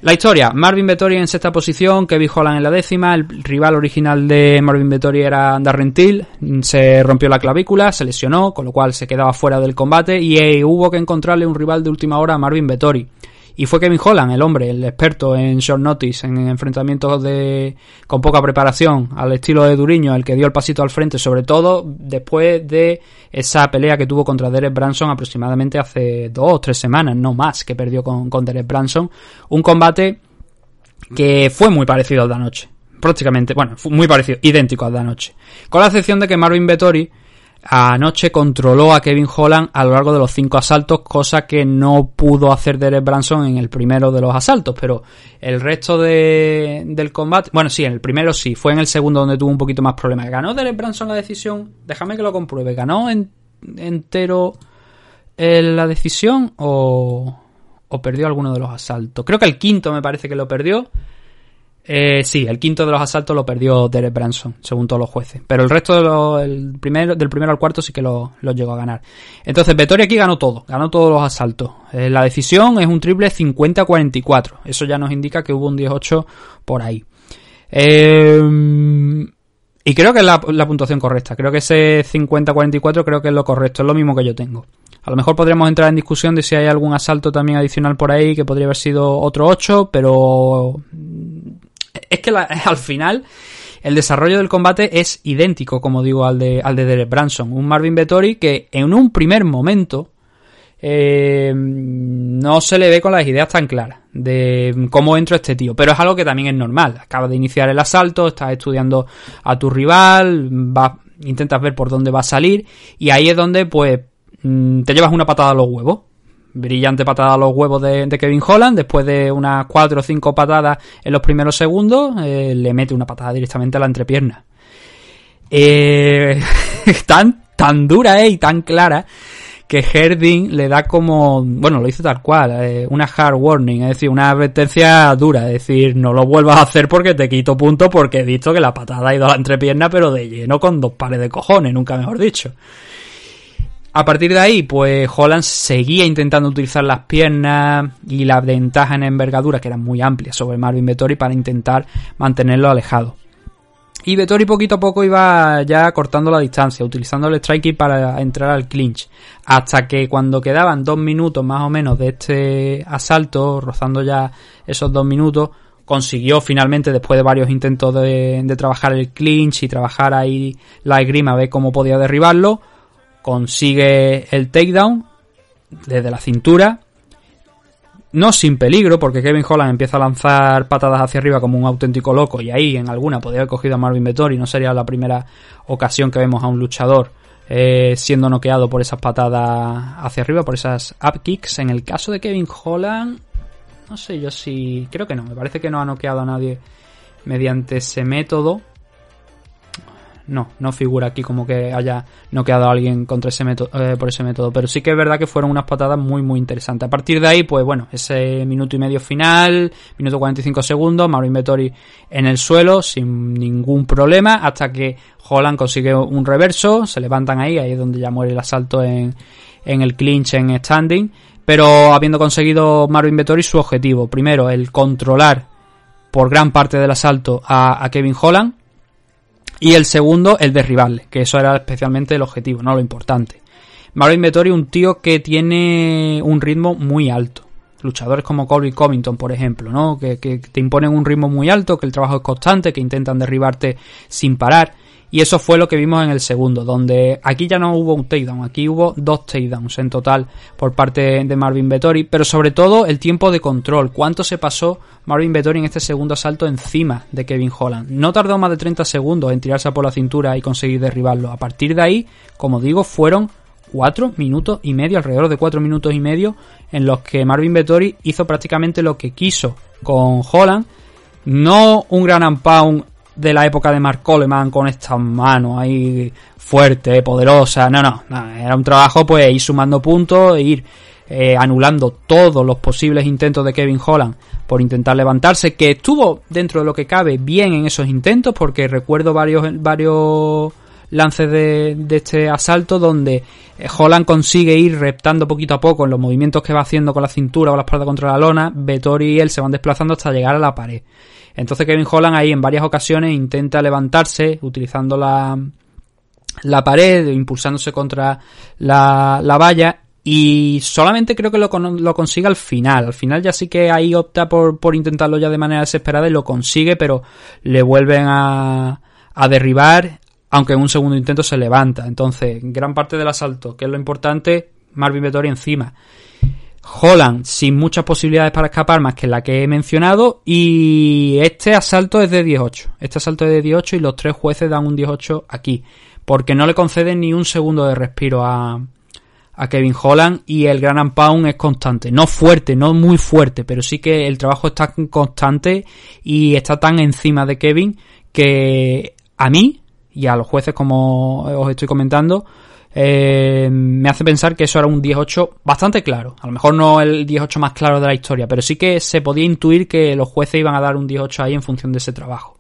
B: La historia, Marvin Vettori en sexta posición, Kevin Holland en la décima, el rival original de Marvin Vettori era Darren Till, se rompió la clavícula, se lesionó, con lo cual se quedaba fuera del combate. Y eh, hubo que encontrarle un rival de última hora a Marvin Vettori. Y fue Kevin Holland, el hombre, el experto en short notice, en enfrentamientos de con poca preparación, al estilo de Duriño, el que dio el pasito al frente, sobre todo después de esa pelea que tuvo contra Derek Branson aproximadamente hace dos o tres semanas, no más, que perdió con, con Derek Branson. Un combate que fue muy parecido al de anoche. Prácticamente, bueno, fue muy parecido, idéntico al de anoche. Con la excepción de que Marvin Vettori anoche controló a Kevin Holland a lo largo de los cinco asaltos, cosa que no pudo hacer Derek Branson en el primero de los asaltos, pero el resto de, del combate, bueno, sí, en el primero sí, fue en el segundo donde tuvo un poquito más problemas. ¿Ganó Derek Branson la decisión? Déjame que lo compruebe. ¿Ganó en- entero eh, la decisión o, o perdió alguno de los asaltos? Creo que el quinto me parece que lo perdió. Eh, sí, el quinto de los asaltos lo perdió Derek Branson, según todos los jueces. Pero el resto de el primero, del primero al cuarto sí que lo, lo llegó a ganar. Entonces, Vettori aquí ganó todo, ganó todos los asaltos. Eh, la decisión es un triple 50-44. Eso ya nos indica que hubo un 18 por ahí. Eh, y creo que es la, la puntuación correcta. Creo que ese 50-44 creo que es lo correcto. Es lo mismo que yo tengo. A lo mejor podríamos entrar en discusión de si hay algún asalto también adicional por ahí que podría haber sido otro 8, pero es que al final el desarrollo del combate es idéntico, como digo, al de, al de Derek Branson. Un Marvin Vettori que en un primer momento eh, no se le ve con las ideas tan claras de cómo entra este tío. Pero es algo que también es normal. Acabas de iniciar el asalto, estás estudiando a tu rival, intentas ver por dónde va a salir y ahí es donde pues mm, te llevas una patada a los huevos. Brillante patada a los huevos de, Kevin Holland. Después de unas 4 o 5 patadas en los primeros segundos, eh, le mete una patada directamente a la entrepierna. Eh, tan, tan dura eh, y tan clara que Herding le da como, bueno, lo hizo tal cual, eh, una hard warning, es decir, una advertencia dura, es decir, no lo vuelvas a hacer porque te quito punto porque he visto que la patada ha ido a la entrepierna, pero de lleno con dos pares de cojones, nunca mejor dicho. A partir de ahí, pues Holland seguía intentando utilizar las piernas y la ventaja en envergadura, que eran muy amplias sobre Marvin Vettori, para intentar mantenerlo alejado. Y Vettori poquito a poco iba ya cortando la distancia, utilizando el striking para entrar al clinch. Hasta que cuando quedaban dos minutos más o menos de este asalto, rozando ya esos dos minutos, consiguió finalmente, después de varios intentos de, de trabajar el clinch y trabajar ahí la esgrima, ver cómo podía derribarlo, consigue el takedown desde la cintura. No sin peligro, porque Kevin Holland empieza a lanzar patadas hacia arriba como un auténtico loco, y ahí en alguna podría haber cogido a Marvin Vettori, no sería la primera ocasión que vemos a un luchador eh, siendo noqueado por esas patadas hacia arriba, por esas up kicks. En el caso de Kevin Holland, no sé yo si. Creo que no, me parece que no ha noqueado a nadie mediante ese método. No, no figura aquí como que haya noqueado a alguien contra ese método, eh, por ese método. Pero sí que es verdad que fueron unas patadas muy, muy interesantes. A partir de ahí, pues bueno, ese minuto y medio final, minuto 45 segundos, Marvin Vettori en el suelo sin ningún problema, hasta que Holland consigue un reverso, se levantan ahí, ahí es donde ya muere el asalto en, en el clinch, en standing. Pero habiendo conseguido Marvin Vettori su objetivo, primero el controlar por gran parte del asalto a, a Kevin Holland, y el segundo, el derribarle, que eso era especialmente el objetivo, no lo importante. Marvin Vettori, un tío que tiene un ritmo muy alto. Luchadores como Colby Covington, por ejemplo, ¿no? Que, que te imponen un ritmo muy alto, que el trabajo es constante, que intentan derribarte sin parar. Y eso fue lo que vimos en el segundo, donde aquí ya no hubo un takedown, aquí hubo dos takedowns en total por parte de Marvin Vettori, pero sobre todo el tiempo de control, cuánto se pasó Marvin Vettori en este segundo asalto encima de Kevin Holland. No tardó más de 30 segundos en tirarse por la cintura y conseguir derribarlo. A partir de ahí, como digo, fueron cuatro minutos y medio, alrededor de cuatro minutos y medio, en los que Marvin Vettori hizo prácticamente lo que quiso con Holland. No un gran and pound de la época de Mark Coleman con estas manos ahí fuerte, poderosa. No, no, no, era un trabajo pues ir sumando puntos, e ir eh, anulando todos los posibles intentos de Kevin Holland por intentar levantarse, que estuvo dentro de lo que cabe bien en esos intentos, porque recuerdo varios, varios lances de, de este asalto donde eh, Holland consigue ir reptando poquito a poco en los movimientos que va haciendo con la cintura o la espalda contra la lona, Vettori y él se van desplazando hasta llegar a la pared. Entonces Kevin Holland ahí en varias ocasiones intenta levantarse utilizando la, la pared, impulsándose contra la, la valla y solamente creo que lo, lo consigue al final. Al final ya sí que ahí opta por, por intentarlo ya de manera desesperada y lo consigue, pero le vuelven a, a derribar, aunque en un segundo intento se levanta. Entonces, gran parte del asalto, que es lo importante, Marvin Vettori encima. Holland sin muchas posibilidades para escapar más que la que he mencionado y este asalto es de 18. Este asalto es de 18 y los tres jueces dan un 18 aquí porque no le conceden ni un segundo de respiro a, a Kevin Holland y el Gran Pound es constante. No fuerte, no muy fuerte, pero sí que el trabajo está constante y está tan encima de Kevin que a mí y a los jueces como os estoy comentando eh, me hace pensar que eso era un 18 bastante claro. A lo mejor no el 18 más claro de la historia, pero sí que se podía intuir que los jueces iban a dar un 18 ahí en función de ese trabajo.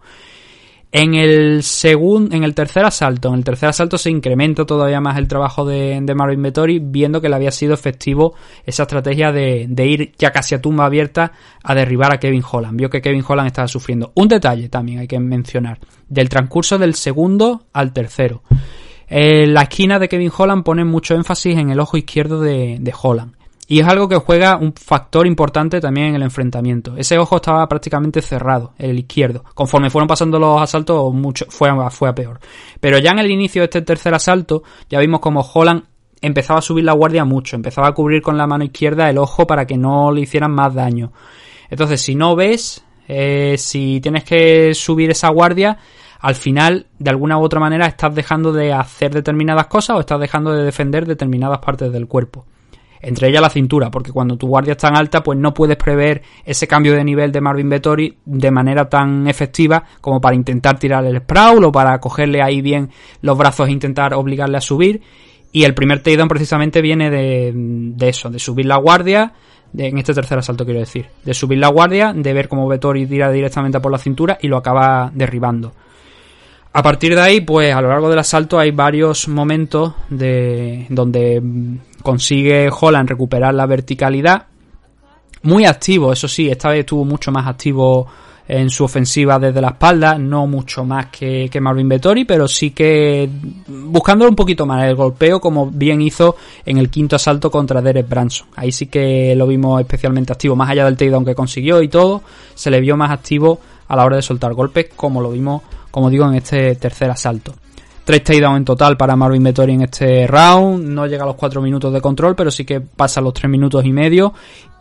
B: En el segundo, en el tercer asalto, en el tercer asalto se incrementa todavía más el trabajo de, Marvin Vettori, viendo que le había sido efectivo esa estrategia de, de, ir ya casi a tumba abierta a derribar a Kevin Holland. Vio que Kevin Holland estaba sufriendo. Un detalle también hay que mencionar, del transcurso del segundo al tercero. En la esquina de Kevin Holland pone mucho énfasis en el ojo izquierdo de, Holland. Y es algo que juega un factor importante también en el enfrentamiento. Ese ojo estaba prácticamente cerrado, el izquierdo. Conforme fueron pasando los asaltos, mucho, fue, fue a peor. Pero ya en el inicio de este tercer asalto, ya vimos como Holland empezaba a subir la guardia mucho, empezaba a cubrir con la mano izquierda el ojo para que no le hicieran más daño. Entonces, si no ves, eh, si tienes que subir esa guardia, al final, de alguna u otra manera, estás dejando de hacer determinadas cosas o estás dejando de defender determinadas partes del cuerpo entre ellas la cintura, porque cuando tu guardia es tan alta, pues no puedes prever ese cambio de nivel de Marvin Vettori de manera tan efectiva como para intentar tirar el sprawl o para cogerle ahí bien los brazos e intentar obligarle a subir. Y el primer takedown precisamente viene de, eso, de subir la guardia, en este tercer asalto quiero decir, de subir la guardia, de ver cómo Vettori tira directamente por la cintura y lo acaba derribando. A partir de ahí, pues a lo largo del asalto hay varios momentos de donde consigue Holland recuperar la verticalidad. Muy activo, eso sí, esta vez estuvo mucho más activo en su ofensiva desde la espalda, no mucho más que, Marvin Vettori, pero sí que buscándolo un poquito más el golpeo, como bien hizo en el quinto asalto contra Derek Branson. Ahí sí que lo vimos especialmente activo, más allá del takedown que consiguió y todo, se le vio más activo a la hora de soltar golpes, como lo vimos, como digo, en este tercer asalto. Tres takedowns en total para Marvin Vettori en este round. No llega a los cuatro minutos de control, pero sí que pasa los tres minutos y medio.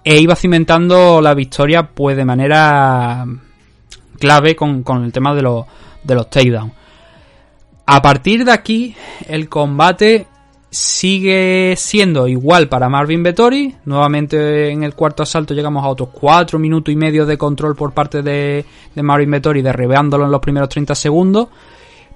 B: E iba cimentando la victoria pues de manera clave con, el tema de los, de los takedowns. A partir de aquí, el combate sigue siendo igual para Marvin Vettori. Nuevamente en el cuarto asalto llegamos a otros cuatro minutos y medio de control por parte de, de Marvin Vettori, derribeándolo en los primeros 30 segundos.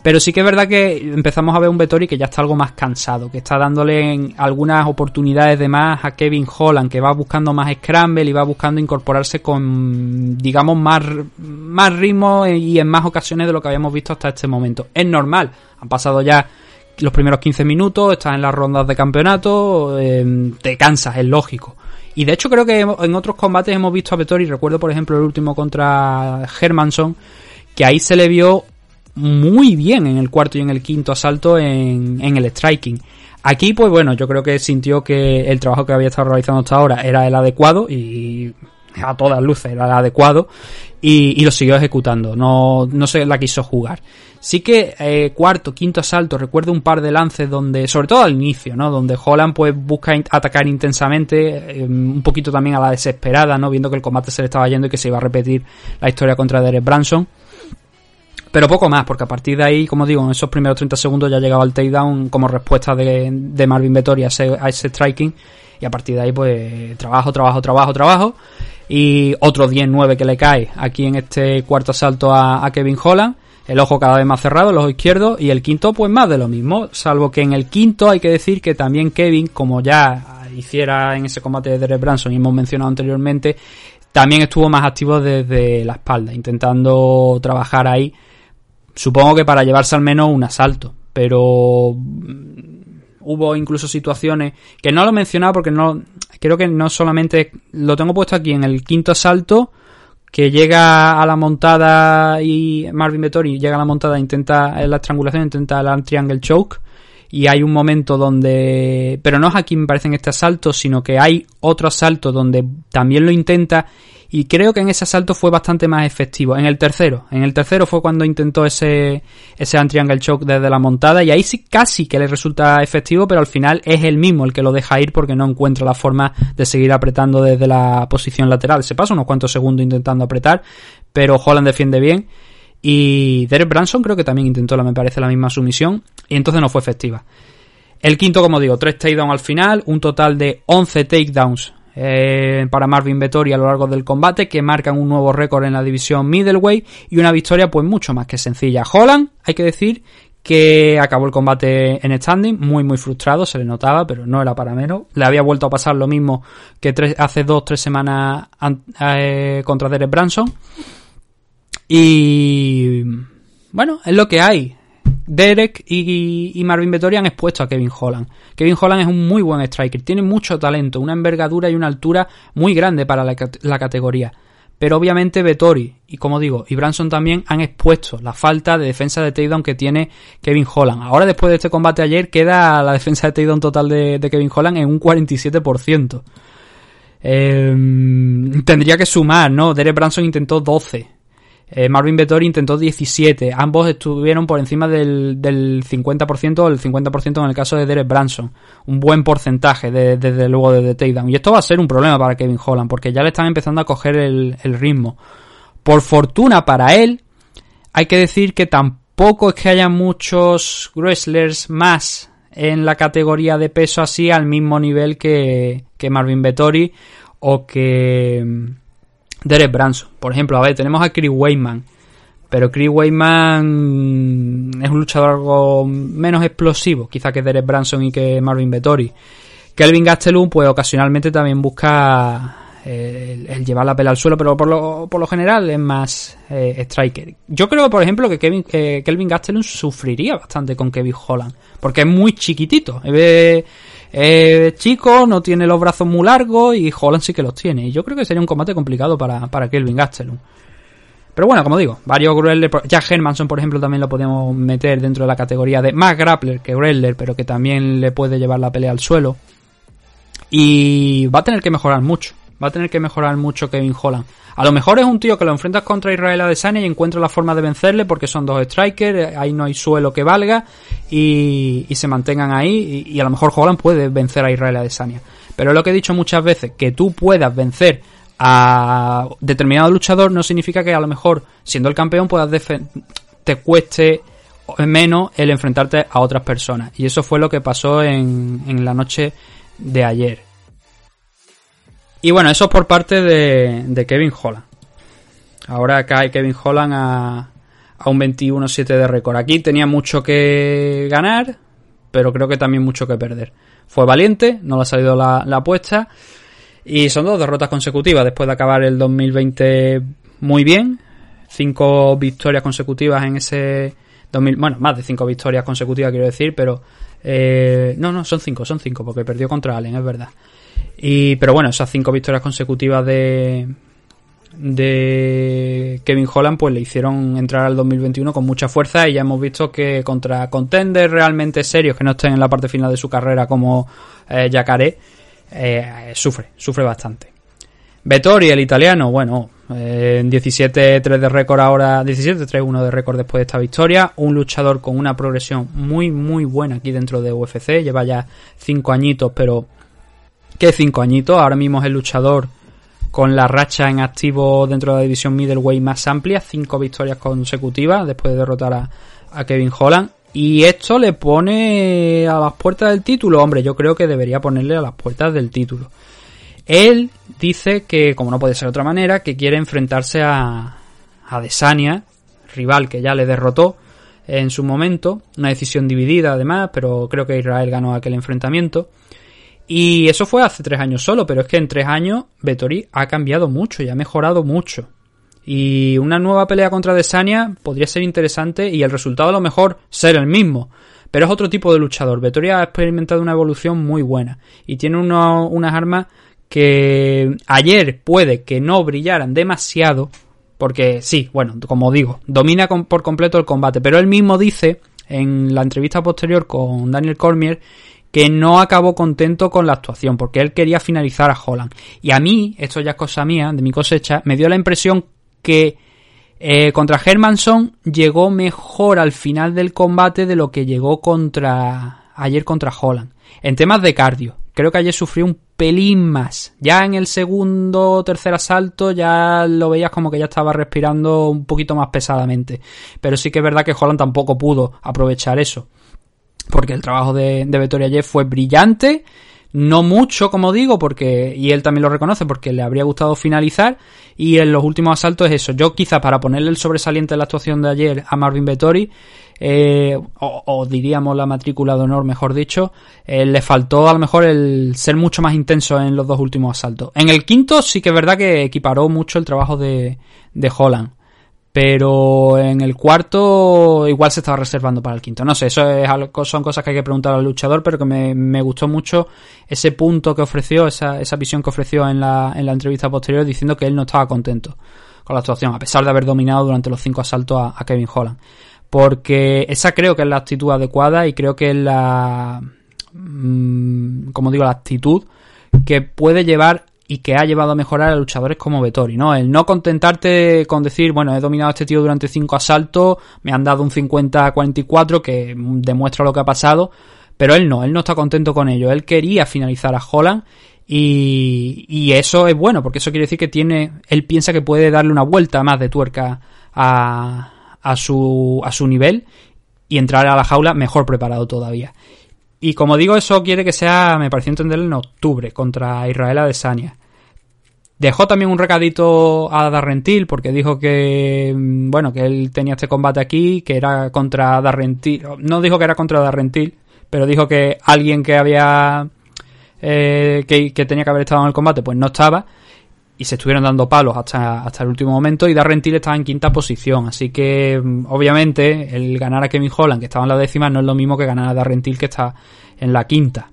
B: Pero sí que es verdad que empezamos a ver un Vettori que ya está algo más cansado, que está dándole algunas oportunidades de más a Kevin Holland, que va buscando más scramble y va buscando incorporarse con, digamos, más, más ritmo y en más ocasiones de lo que habíamos visto hasta este momento. Es normal, han pasado ya los primeros 15 minutos, estás en las rondas de campeonato, em, te cansas, es lógico. Y de hecho creo que en otros combates hemos visto a Vettori, recuerdo por ejemplo el último contra Hermanson, que ahí se le vio muy bien en el cuarto y en el quinto asalto en, en el striking. Aquí, pues bueno, yo creo que sintió que el trabajo que había estado realizando hasta ahora era el adecuado y a todas luces era el adecuado y, y lo siguió ejecutando, no, no se la quiso jugar. Sí que eh, cuarto, quinto asalto, recuerdo un par de lances donde, sobre todo al inicio, ¿no? Donde Holland pues busca atacar intensamente, eh, un poquito también a la desesperada, ¿no? Viendo que el combate se le estaba yendo y que se iba a repetir la historia contra Derek Branson. Pero poco más, porque a partir de ahí, como digo, en esos primeros 30 segundos ya llegaba el takedown como respuesta de, de Marvin Vettori a ese, a ese striking. Y a partir de ahí, pues, trabajo, trabajo, trabajo, trabajo. Y otro 10-9 que le cae aquí en este cuarto asalto a, a Kevin Holland. El ojo cada vez más cerrado, el ojo izquierdo. Y el quinto, pues más de lo mismo. Salvo que en el quinto hay que decir que también Kevin, como ya hiciera en ese combate de Derek Branson y hemos mencionado anteriormente, también estuvo más activo desde la espalda, intentando trabajar ahí supongo que para llevarse al menos un asalto, pero mm, hubo incluso situaciones que no lo he mencionado porque no creo que no solamente lo tengo puesto aquí en el quinto asalto que llega a la montada y Marvin Vettori llega a la montada intenta en la estrangulación intenta el triangle choke y hay un momento donde pero no es aquí me parece en este asalto sino que hay otro asalto donde también lo intenta y creo que en ese asalto fue bastante más efectivo. En el tercero, en el tercero fue cuando intentó ese, ese triangle choke desde la montada y ahí sí casi que le resulta efectivo, pero al final es el mismo el que lo deja ir porque no encuentra la forma de seguir apretando desde la posición lateral. Se pasa unos cuantos segundos intentando apretar, pero Holland defiende bien. Y Derek Branson creo que también intentó, me parece, la misma sumisión y entonces no fue efectiva. El quinto, como digo, tres takedowns al final, un total de 11 takedowns eh, para Marvin Vettori a lo largo del combate que marcan un nuevo récord en la división middleweight y una victoria pues mucho más que sencilla. Holland, hay que decir que acabó el combate en standing, muy muy frustrado, se le notaba, pero no era para menos. Le había vuelto a pasar lo mismo que hace dos tres semanas an- eh, contra Derek Branson. Y bueno, es lo que hay. Derek y, Marvin Vettori han expuesto a Kevin Holland. Kevin Holland es un muy buen striker, tiene mucho talento, una envergadura y una altura muy grande para la, cat- la categoría. Pero obviamente Vettori y como digo, y Branson también han expuesto la falta de defensa de takedown que tiene Kevin Holland. Ahora después de este combate ayer queda la defensa de takedown total de, Kevin Holland en un 47%. Eh, tendría que sumar, ¿no? Derek Branson intentó 12. Eh, Marvin Vettori intentó 17. Ambos estuvieron por encima del, del 50% o el 50% en el caso de Derek Branson. Un buen porcentaje, de- desde luego, de, de takedown. Y esto va a ser un problema para Kevin Holland, porque ya le están empezando a coger el, el ritmo. Por fortuna para él, hay que decir que tampoco es que haya muchos wrestlers más en la categoría de peso así al mismo nivel que, que Marvin Vettori o que Derek Branson. Por ejemplo, a ver, tenemos a Chris Weidman. Pero Chris mm, es un luchador algo menos explosivo, quizá que Derek Branson y que Marvin Vettori. Kelvin Gastelum, pues ocasionalmente también busca eh, el, llevar la pela al suelo, pero por lo, por lo general es más eh, striker. Yo creo, por ejemplo, que Kevin, eh, Kelvin Gastelum sufriría bastante con Kevin Holland, porque es muy chiquitito. Eh, chico, no tiene los brazos muy largos y Holland sí que los tiene. Y yo creo que sería un combate complicado para, para Kelvin Gastelum. Pero bueno, como digo, varios Greller, Jack Hermanson, por ejemplo, también lo podemos meter dentro de la categoría de más grappler que Greller, pero que también le puede llevar la pelea al suelo. Y va a tener que mejorar mucho. Va a tener que mejorar mucho Kevin Holland. A lo mejor es un tío que lo enfrentas contra Israel Adesanya y encuentra la forma de vencerle porque son dos strikers, ahí no hay suelo que valga y, se mantengan ahí y, y, a lo mejor Holland puede vencer a Israel Adesanya. Pero lo que he dicho muchas veces, que tú puedas vencer a determinado luchador no significa que a lo mejor siendo el campeón puedas te cueste menos el enfrentarte a otras personas. Y eso fue lo que pasó en, en la noche de ayer. Y bueno, eso es por parte de, de Kevin Holland. Ahora cae Kevin Holland a, a un 21-7 de récord. Aquí tenía mucho que ganar, pero creo que también mucho que perder. Fue valiente, no le ha salido la, la apuesta. Y son dos derrotas consecutivas después de acabar el 2020 muy bien. Cinco victorias consecutivas en ese 2000, bueno, más de cinco victorias consecutivas quiero decir, pero eh, no, no, son cinco, son cinco, porque perdió contra Allen, es verdad. Y, pero bueno, esas cinco victorias consecutivas de, de Kevin Holland, pues le hicieron entrar al 2021 con mucha fuerza y ya hemos visto que contra contenders realmente serios que no estén en la parte final de su carrera como eh, eh, sufre, sufre bastante. Vettori, el italiano, bueno, eh, 17-3 de récord ahora, 17-3-1 de récord después de esta victoria. Un luchador con una progresión muy, muy buena aquí dentro de UFC. Lleva ya 5 añitos, pero ¿qué 5 añitos? Ahora mismo es el luchador con la racha en activo dentro de la división middleweight más amplia. 5 victorias consecutivas después de derrotar a, a Kevin Holland. Y esto le pone a las puertas del título. Hombre, yo creo que debería ponerle a las puertas del título. Él dice que, como no puede ser de otra manera, que quiere enfrentarse a, a Desania, rival que ya le derrotó en su momento. Una decisión dividida además, pero creo que Israel ganó aquel enfrentamiento. Y eso fue hace tres años solo, pero es que en tres años Vettori ha cambiado mucho y ha mejorado mucho. Y una nueva pelea contra Desania podría ser interesante y el resultado a lo mejor ser el mismo. Pero es otro tipo de luchador. Vettori ha experimentado una evolución muy buena y tiene uno- unas armas que ayer puede que no brillaran demasiado, porque sí, bueno, como digo, domina con- por completo el combate, pero él mismo dice en la entrevista posterior con Daniel Cormier que no acabó contento con la actuación, porque él quería finalizar a Holland. Y a mí, esto ya es cosa mía, de mi cosecha, me dio la impresión que eh, contra Hermanson llegó mejor al final del combate de lo que llegó contra ayer contra Holland. En temas de cardio, creo que ayer sufrió un pelín más. Ya en el segundo o tercer asalto ya lo veías como que ya estaba respirando un poquito más pesadamente. Pero sí que es verdad que Holland tampoco pudo aprovechar eso. Porque el trabajo de, de Vettori ayer fue brillante. No mucho, como digo, porque, y él también lo reconoce, porque le habría gustado finalizar. Y en los últimos asaltos es eso. Yo quizá para ponerle el sobresaliente de la actuación de ayer a Marvin Vettori, eh, o, o diríamos la matrícula de honor, mejor dicho, eh, le faltó a lo mejor el ser mucho más intenso en los dos últimos asaltos. En el quinto sí que es verdad que equiparó mucho el trabajo de, de Holland. Pero en el cuarto igual se estaba reservando para el quinto. No sé, eso es algo, son cosas que hay que preguntar al luchador, pero que me, me gustó mucho ese punto que ofreció, esa, esa visión que ofreció en la, en la entrevista posterior, diciendo que él no estaba contento con la actuación, a pesar de haber dominado durante los cinco asaltos a, Kevin Holland. Porque esa creo que es la actitud adecuada y creo que es la, mm, como digo, la actitud que puede llevar y que ha llevado a mejorar a luchadores como Vettori, ¿no? El no contentarte con decir, bueno, he dominado a este tío durante cinco asaltos, me han dado un 50-44 que demuestra lo que ha pasado, pero él no, él no está contento con ello, él quería finalizar a Holland y, y eso es bueno, porque eso quiere decir que tiene, él piensa que puede darle una vuelta más de tuerca a, a su, a su nivel y entrar a la jaula mejor preparado todavía. Y como digo, eso quiere que sea, me pareció entender, en octubre contra Israel Adesanya. Dejó también un recadito a Darrentil porque dijo que, mm, bueno, que él tenía este combate aquí, que era contra Darrentil. No dijo que era contra Darrentil, pero dijo que alguien que había, eh, que, que tenía que haber estado en el combate, pues no estaba. Y se estuvieron dando palos hasta, hasta el último momento y Darrentil estaba en quinta posición. Así que, mm, obviamente, el ganar a Kevin Holland, que estaba en la décima, no es lo mismo que ganar a Darrentil, que está en la quinta.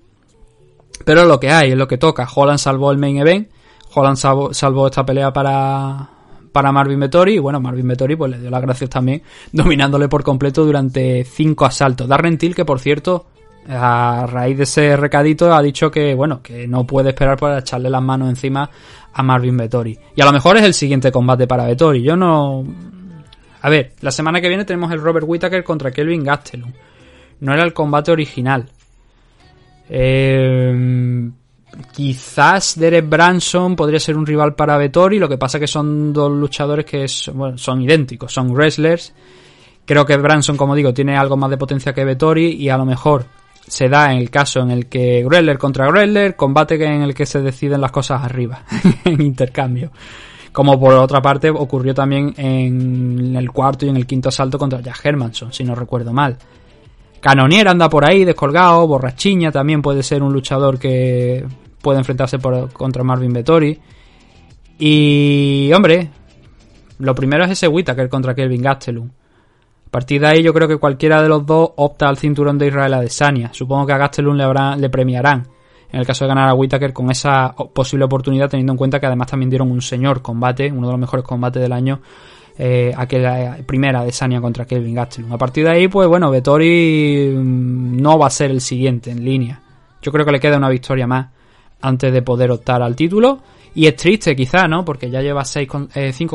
B: Pero es lo que hay, es lo que toca. Holland salvó el main event. Holland salvó, salvó esta pelea para, para Marvin Vettori. Y bueno, Marvin Vettori pues le dio las gracias también, dominándole por completo durante cinco asaltos. Darren Till, que por cierto, a raíz de ese recadito, ha dicho que, bueno, que no puede esperar para echarle las manos encima a Marvin Vettori. Y a lo mejor es el siguiente combate para Vettori. Yo no. A ver, la semana que viene tenemos el Robert Whittaker contra Kelvin Gastelum. No era el combate original. Eh, quizás Derek Branson podría ser un rival para Vettori. Lo que pasa que son dos luchadores que bueno, son idénticos, son wrestlers. Creo que Branson, como digo, tiene algo más de potencia que Vettori y a lo mejor se da en el caso en el que Wrestler contra Wrestler, combate en el que se deciden las cosas arriba, en intercambio. Como por otra parte ocurrió también en el cuarto y en el quinto asalto contra Jack Hermanson, si no recuerdo mal. Canonier anda por ahí descolgado, Borrachiña también puede ser un luchador que puede enfrentarse contra Marvin Vettori. Y, hombre, lo primero es ese Whittaker contra Kelvin Gastelum. Partir de ahí yo creo que cualquiera de los dos opta al cinturón de Israel Adesanya. Supongo que a Gastelum le, le premiarán en el caso de ganar a Whittaker con esa posible oportunidad teniendo en cuenta que además también dieron un señor combate, uno de los mejores combates del año, eh, aquella primera Adesanya contra Kelvin Gastelum. A partir de ahí, pues bueno, Vettori mm, no va a ser el siguiente en línea. Yo creo que le queda una victoria más antes de poder optar al título. Y es triste quizá, ¿no? Porque ya lleva 5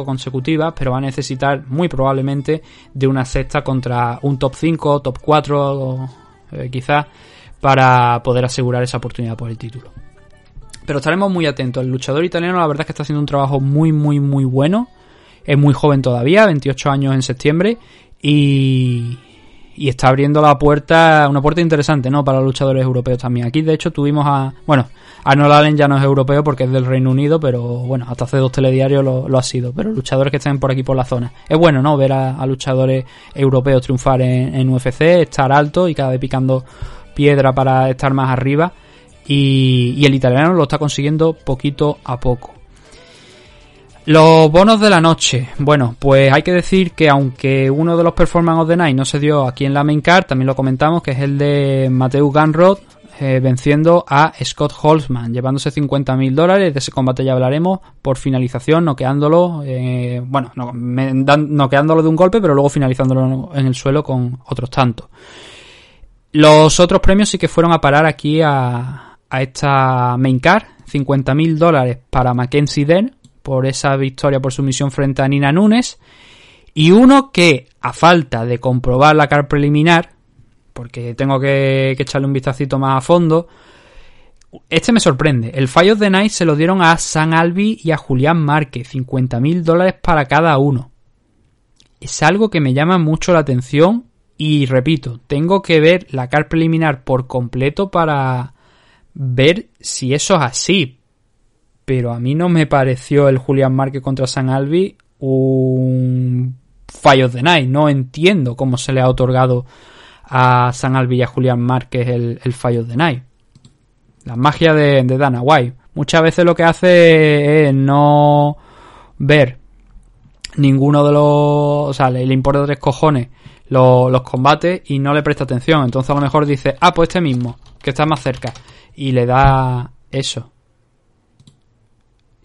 B: consecutivas, pero va a necesitar muy probablemente de una sexta contra un top 5, top 4, eh, quizás, para poder asegurar esa oportunidad por el título. Pero estaremos muy atentos. El luchador italiano la verdad es que está haciendo un trabajo muy, muy, muy bueno. Es muy joven todavía, 28 años en septiembre. Y, y está abriendo la puerta, una puerta interesante, ¿no? Para los luchadores europeos también. Aquí, de hecho, tuvimos a, bueno, Arnold Allen ya no es europeo porque es del Reino Unido, pero bueno, hasta hace dos telediarios lo, ha sido. Pero luchadores que están por aquí por la zona. Es bueno, ¿no? Ver a, luchadores europeos triunfar en, UFC, estar alto y cada vez picando piedra para estar más arriba. Y, y el italiano lo está consiguiendo poquito a poco. Los bonos de la noche. Bueno, pues hay que decir que aunque uno de los Performance of the Night no se dio aquí en la main card, también lo comentamos, que es el de Mateo Ganrod eh, venciendo a Scott Holzman, llevándose 50.000 dólares. De ese combate ya hablaremos por finalización, noqueándolo, eh, bueno, no, noqueándolo de un golpe, pero luego finalizándolo en el suelo con otros tantos. Los otros premios sí que fueron a parar aquí a, esta main card. 50.000 dólares para Mackenzie Dern, por esa victoria por sumisión frente a Nina Nunes. Y uno que, a falta de comprobar la car preliminar, porque tengo que, echarle un vistacito más a fondo, este me sorprende. El of the Night se lo dieron a San Albi y a Julián Márquez, 50 mil dólares para cada uno. Es algo que me llama mucho la atención y repito, tengo que ver la car preliminar por completo para ver si eso es así, pero a mí no me pareció el Julián Márquez contra San Albi un fallo de night. No entiendo cómo se le ha otorgado a San Albi y a Julián Márquez el, el fallo de night. La magia de, Dana White. Muchas veces lo que hace es no ver ninguno de los. O sea, le, importa tres cojones los, los, combates y no le presta atención. Entonces a lo mejor dice, ah, pues este mismo, que está más cerca. Y le da eso.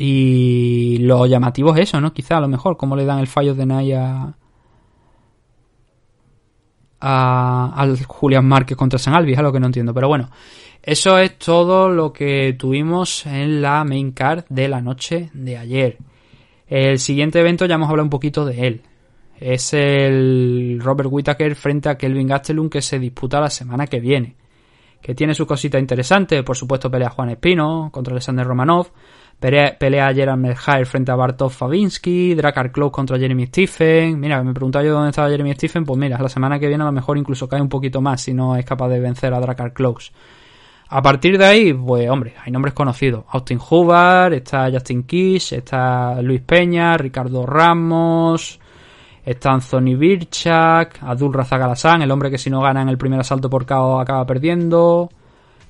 B: Y lo llamativo es eso, ¿no? Quizá a lo mejor, cómo le dan el fallo de Naya a, al Julián Márquez contra San Albi, es algo que no entiendo. Pero bueno, eso es todo lo que tuvimos en la main card de la noche de ayer. El siguiente evento ya hemos hablado un poquito de él. Es el Robert Whittaker frente a Kelvin Gastelum que se disputa la semana que viene. Que tiene su cosita interesante, por supuesto pelea Juan Espino contra Alexander Romanov. Pelea, pelea Gerard frente a Bartosz Fabinsky, Dracar Close contra Jeremy Stephen. Mira, me preguntaba yo dónde estaba Jeremy Stephen. Pues mira, la semana que viene a lo mejor incluso cae un poquito más si no es capaz de vencer a Dracar Close. A partir de ahí, pues hombre, hay nombres conocidos. Austin Hubbard, está Justin Kish, está Luis Peña, Ricardo Ramos, está Anthony Birchak, Abdul Razak el hombre que si no gana en el primer asalto por KO acaba perdiendo.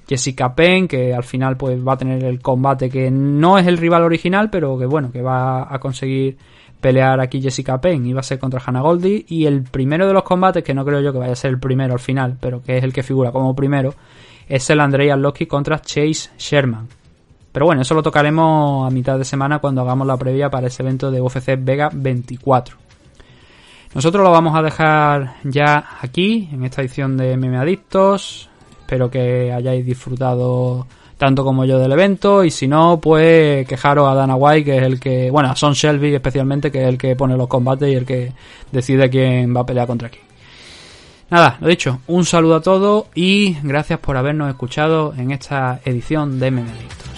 B: Jessica Penn, que al final pues va a tener el combate que no es el rival original, pero que bueno, que va a conseguir pelear aquí Jessica Penn y va a ser contra Hannah Goldie y el primero de los combates, que no creo yo que vaya a ser el primero al final, pero que es el que figura como primero, es el Andrei Arlovski contra Chase Sherman. Pero bueno, eso lo tocaremos a mitad de semana cuando hagamos la previa para ese evento de UFC Vega 24. Nosotros lo vamos a dejar ya aquí, en esta edición de Meme Adictos. Espero que hayáis disfrutado tanto como yo del evento y si no, pues quejaros a Dana White, que es el que, bueno, a Son Shelby especialmente, que es el que pone los combates y el que decide quién va a pelear contra quién. Nada, lo dicho, un saludo a todos y gracias por habernos escuchado en esta edición de Memedicto.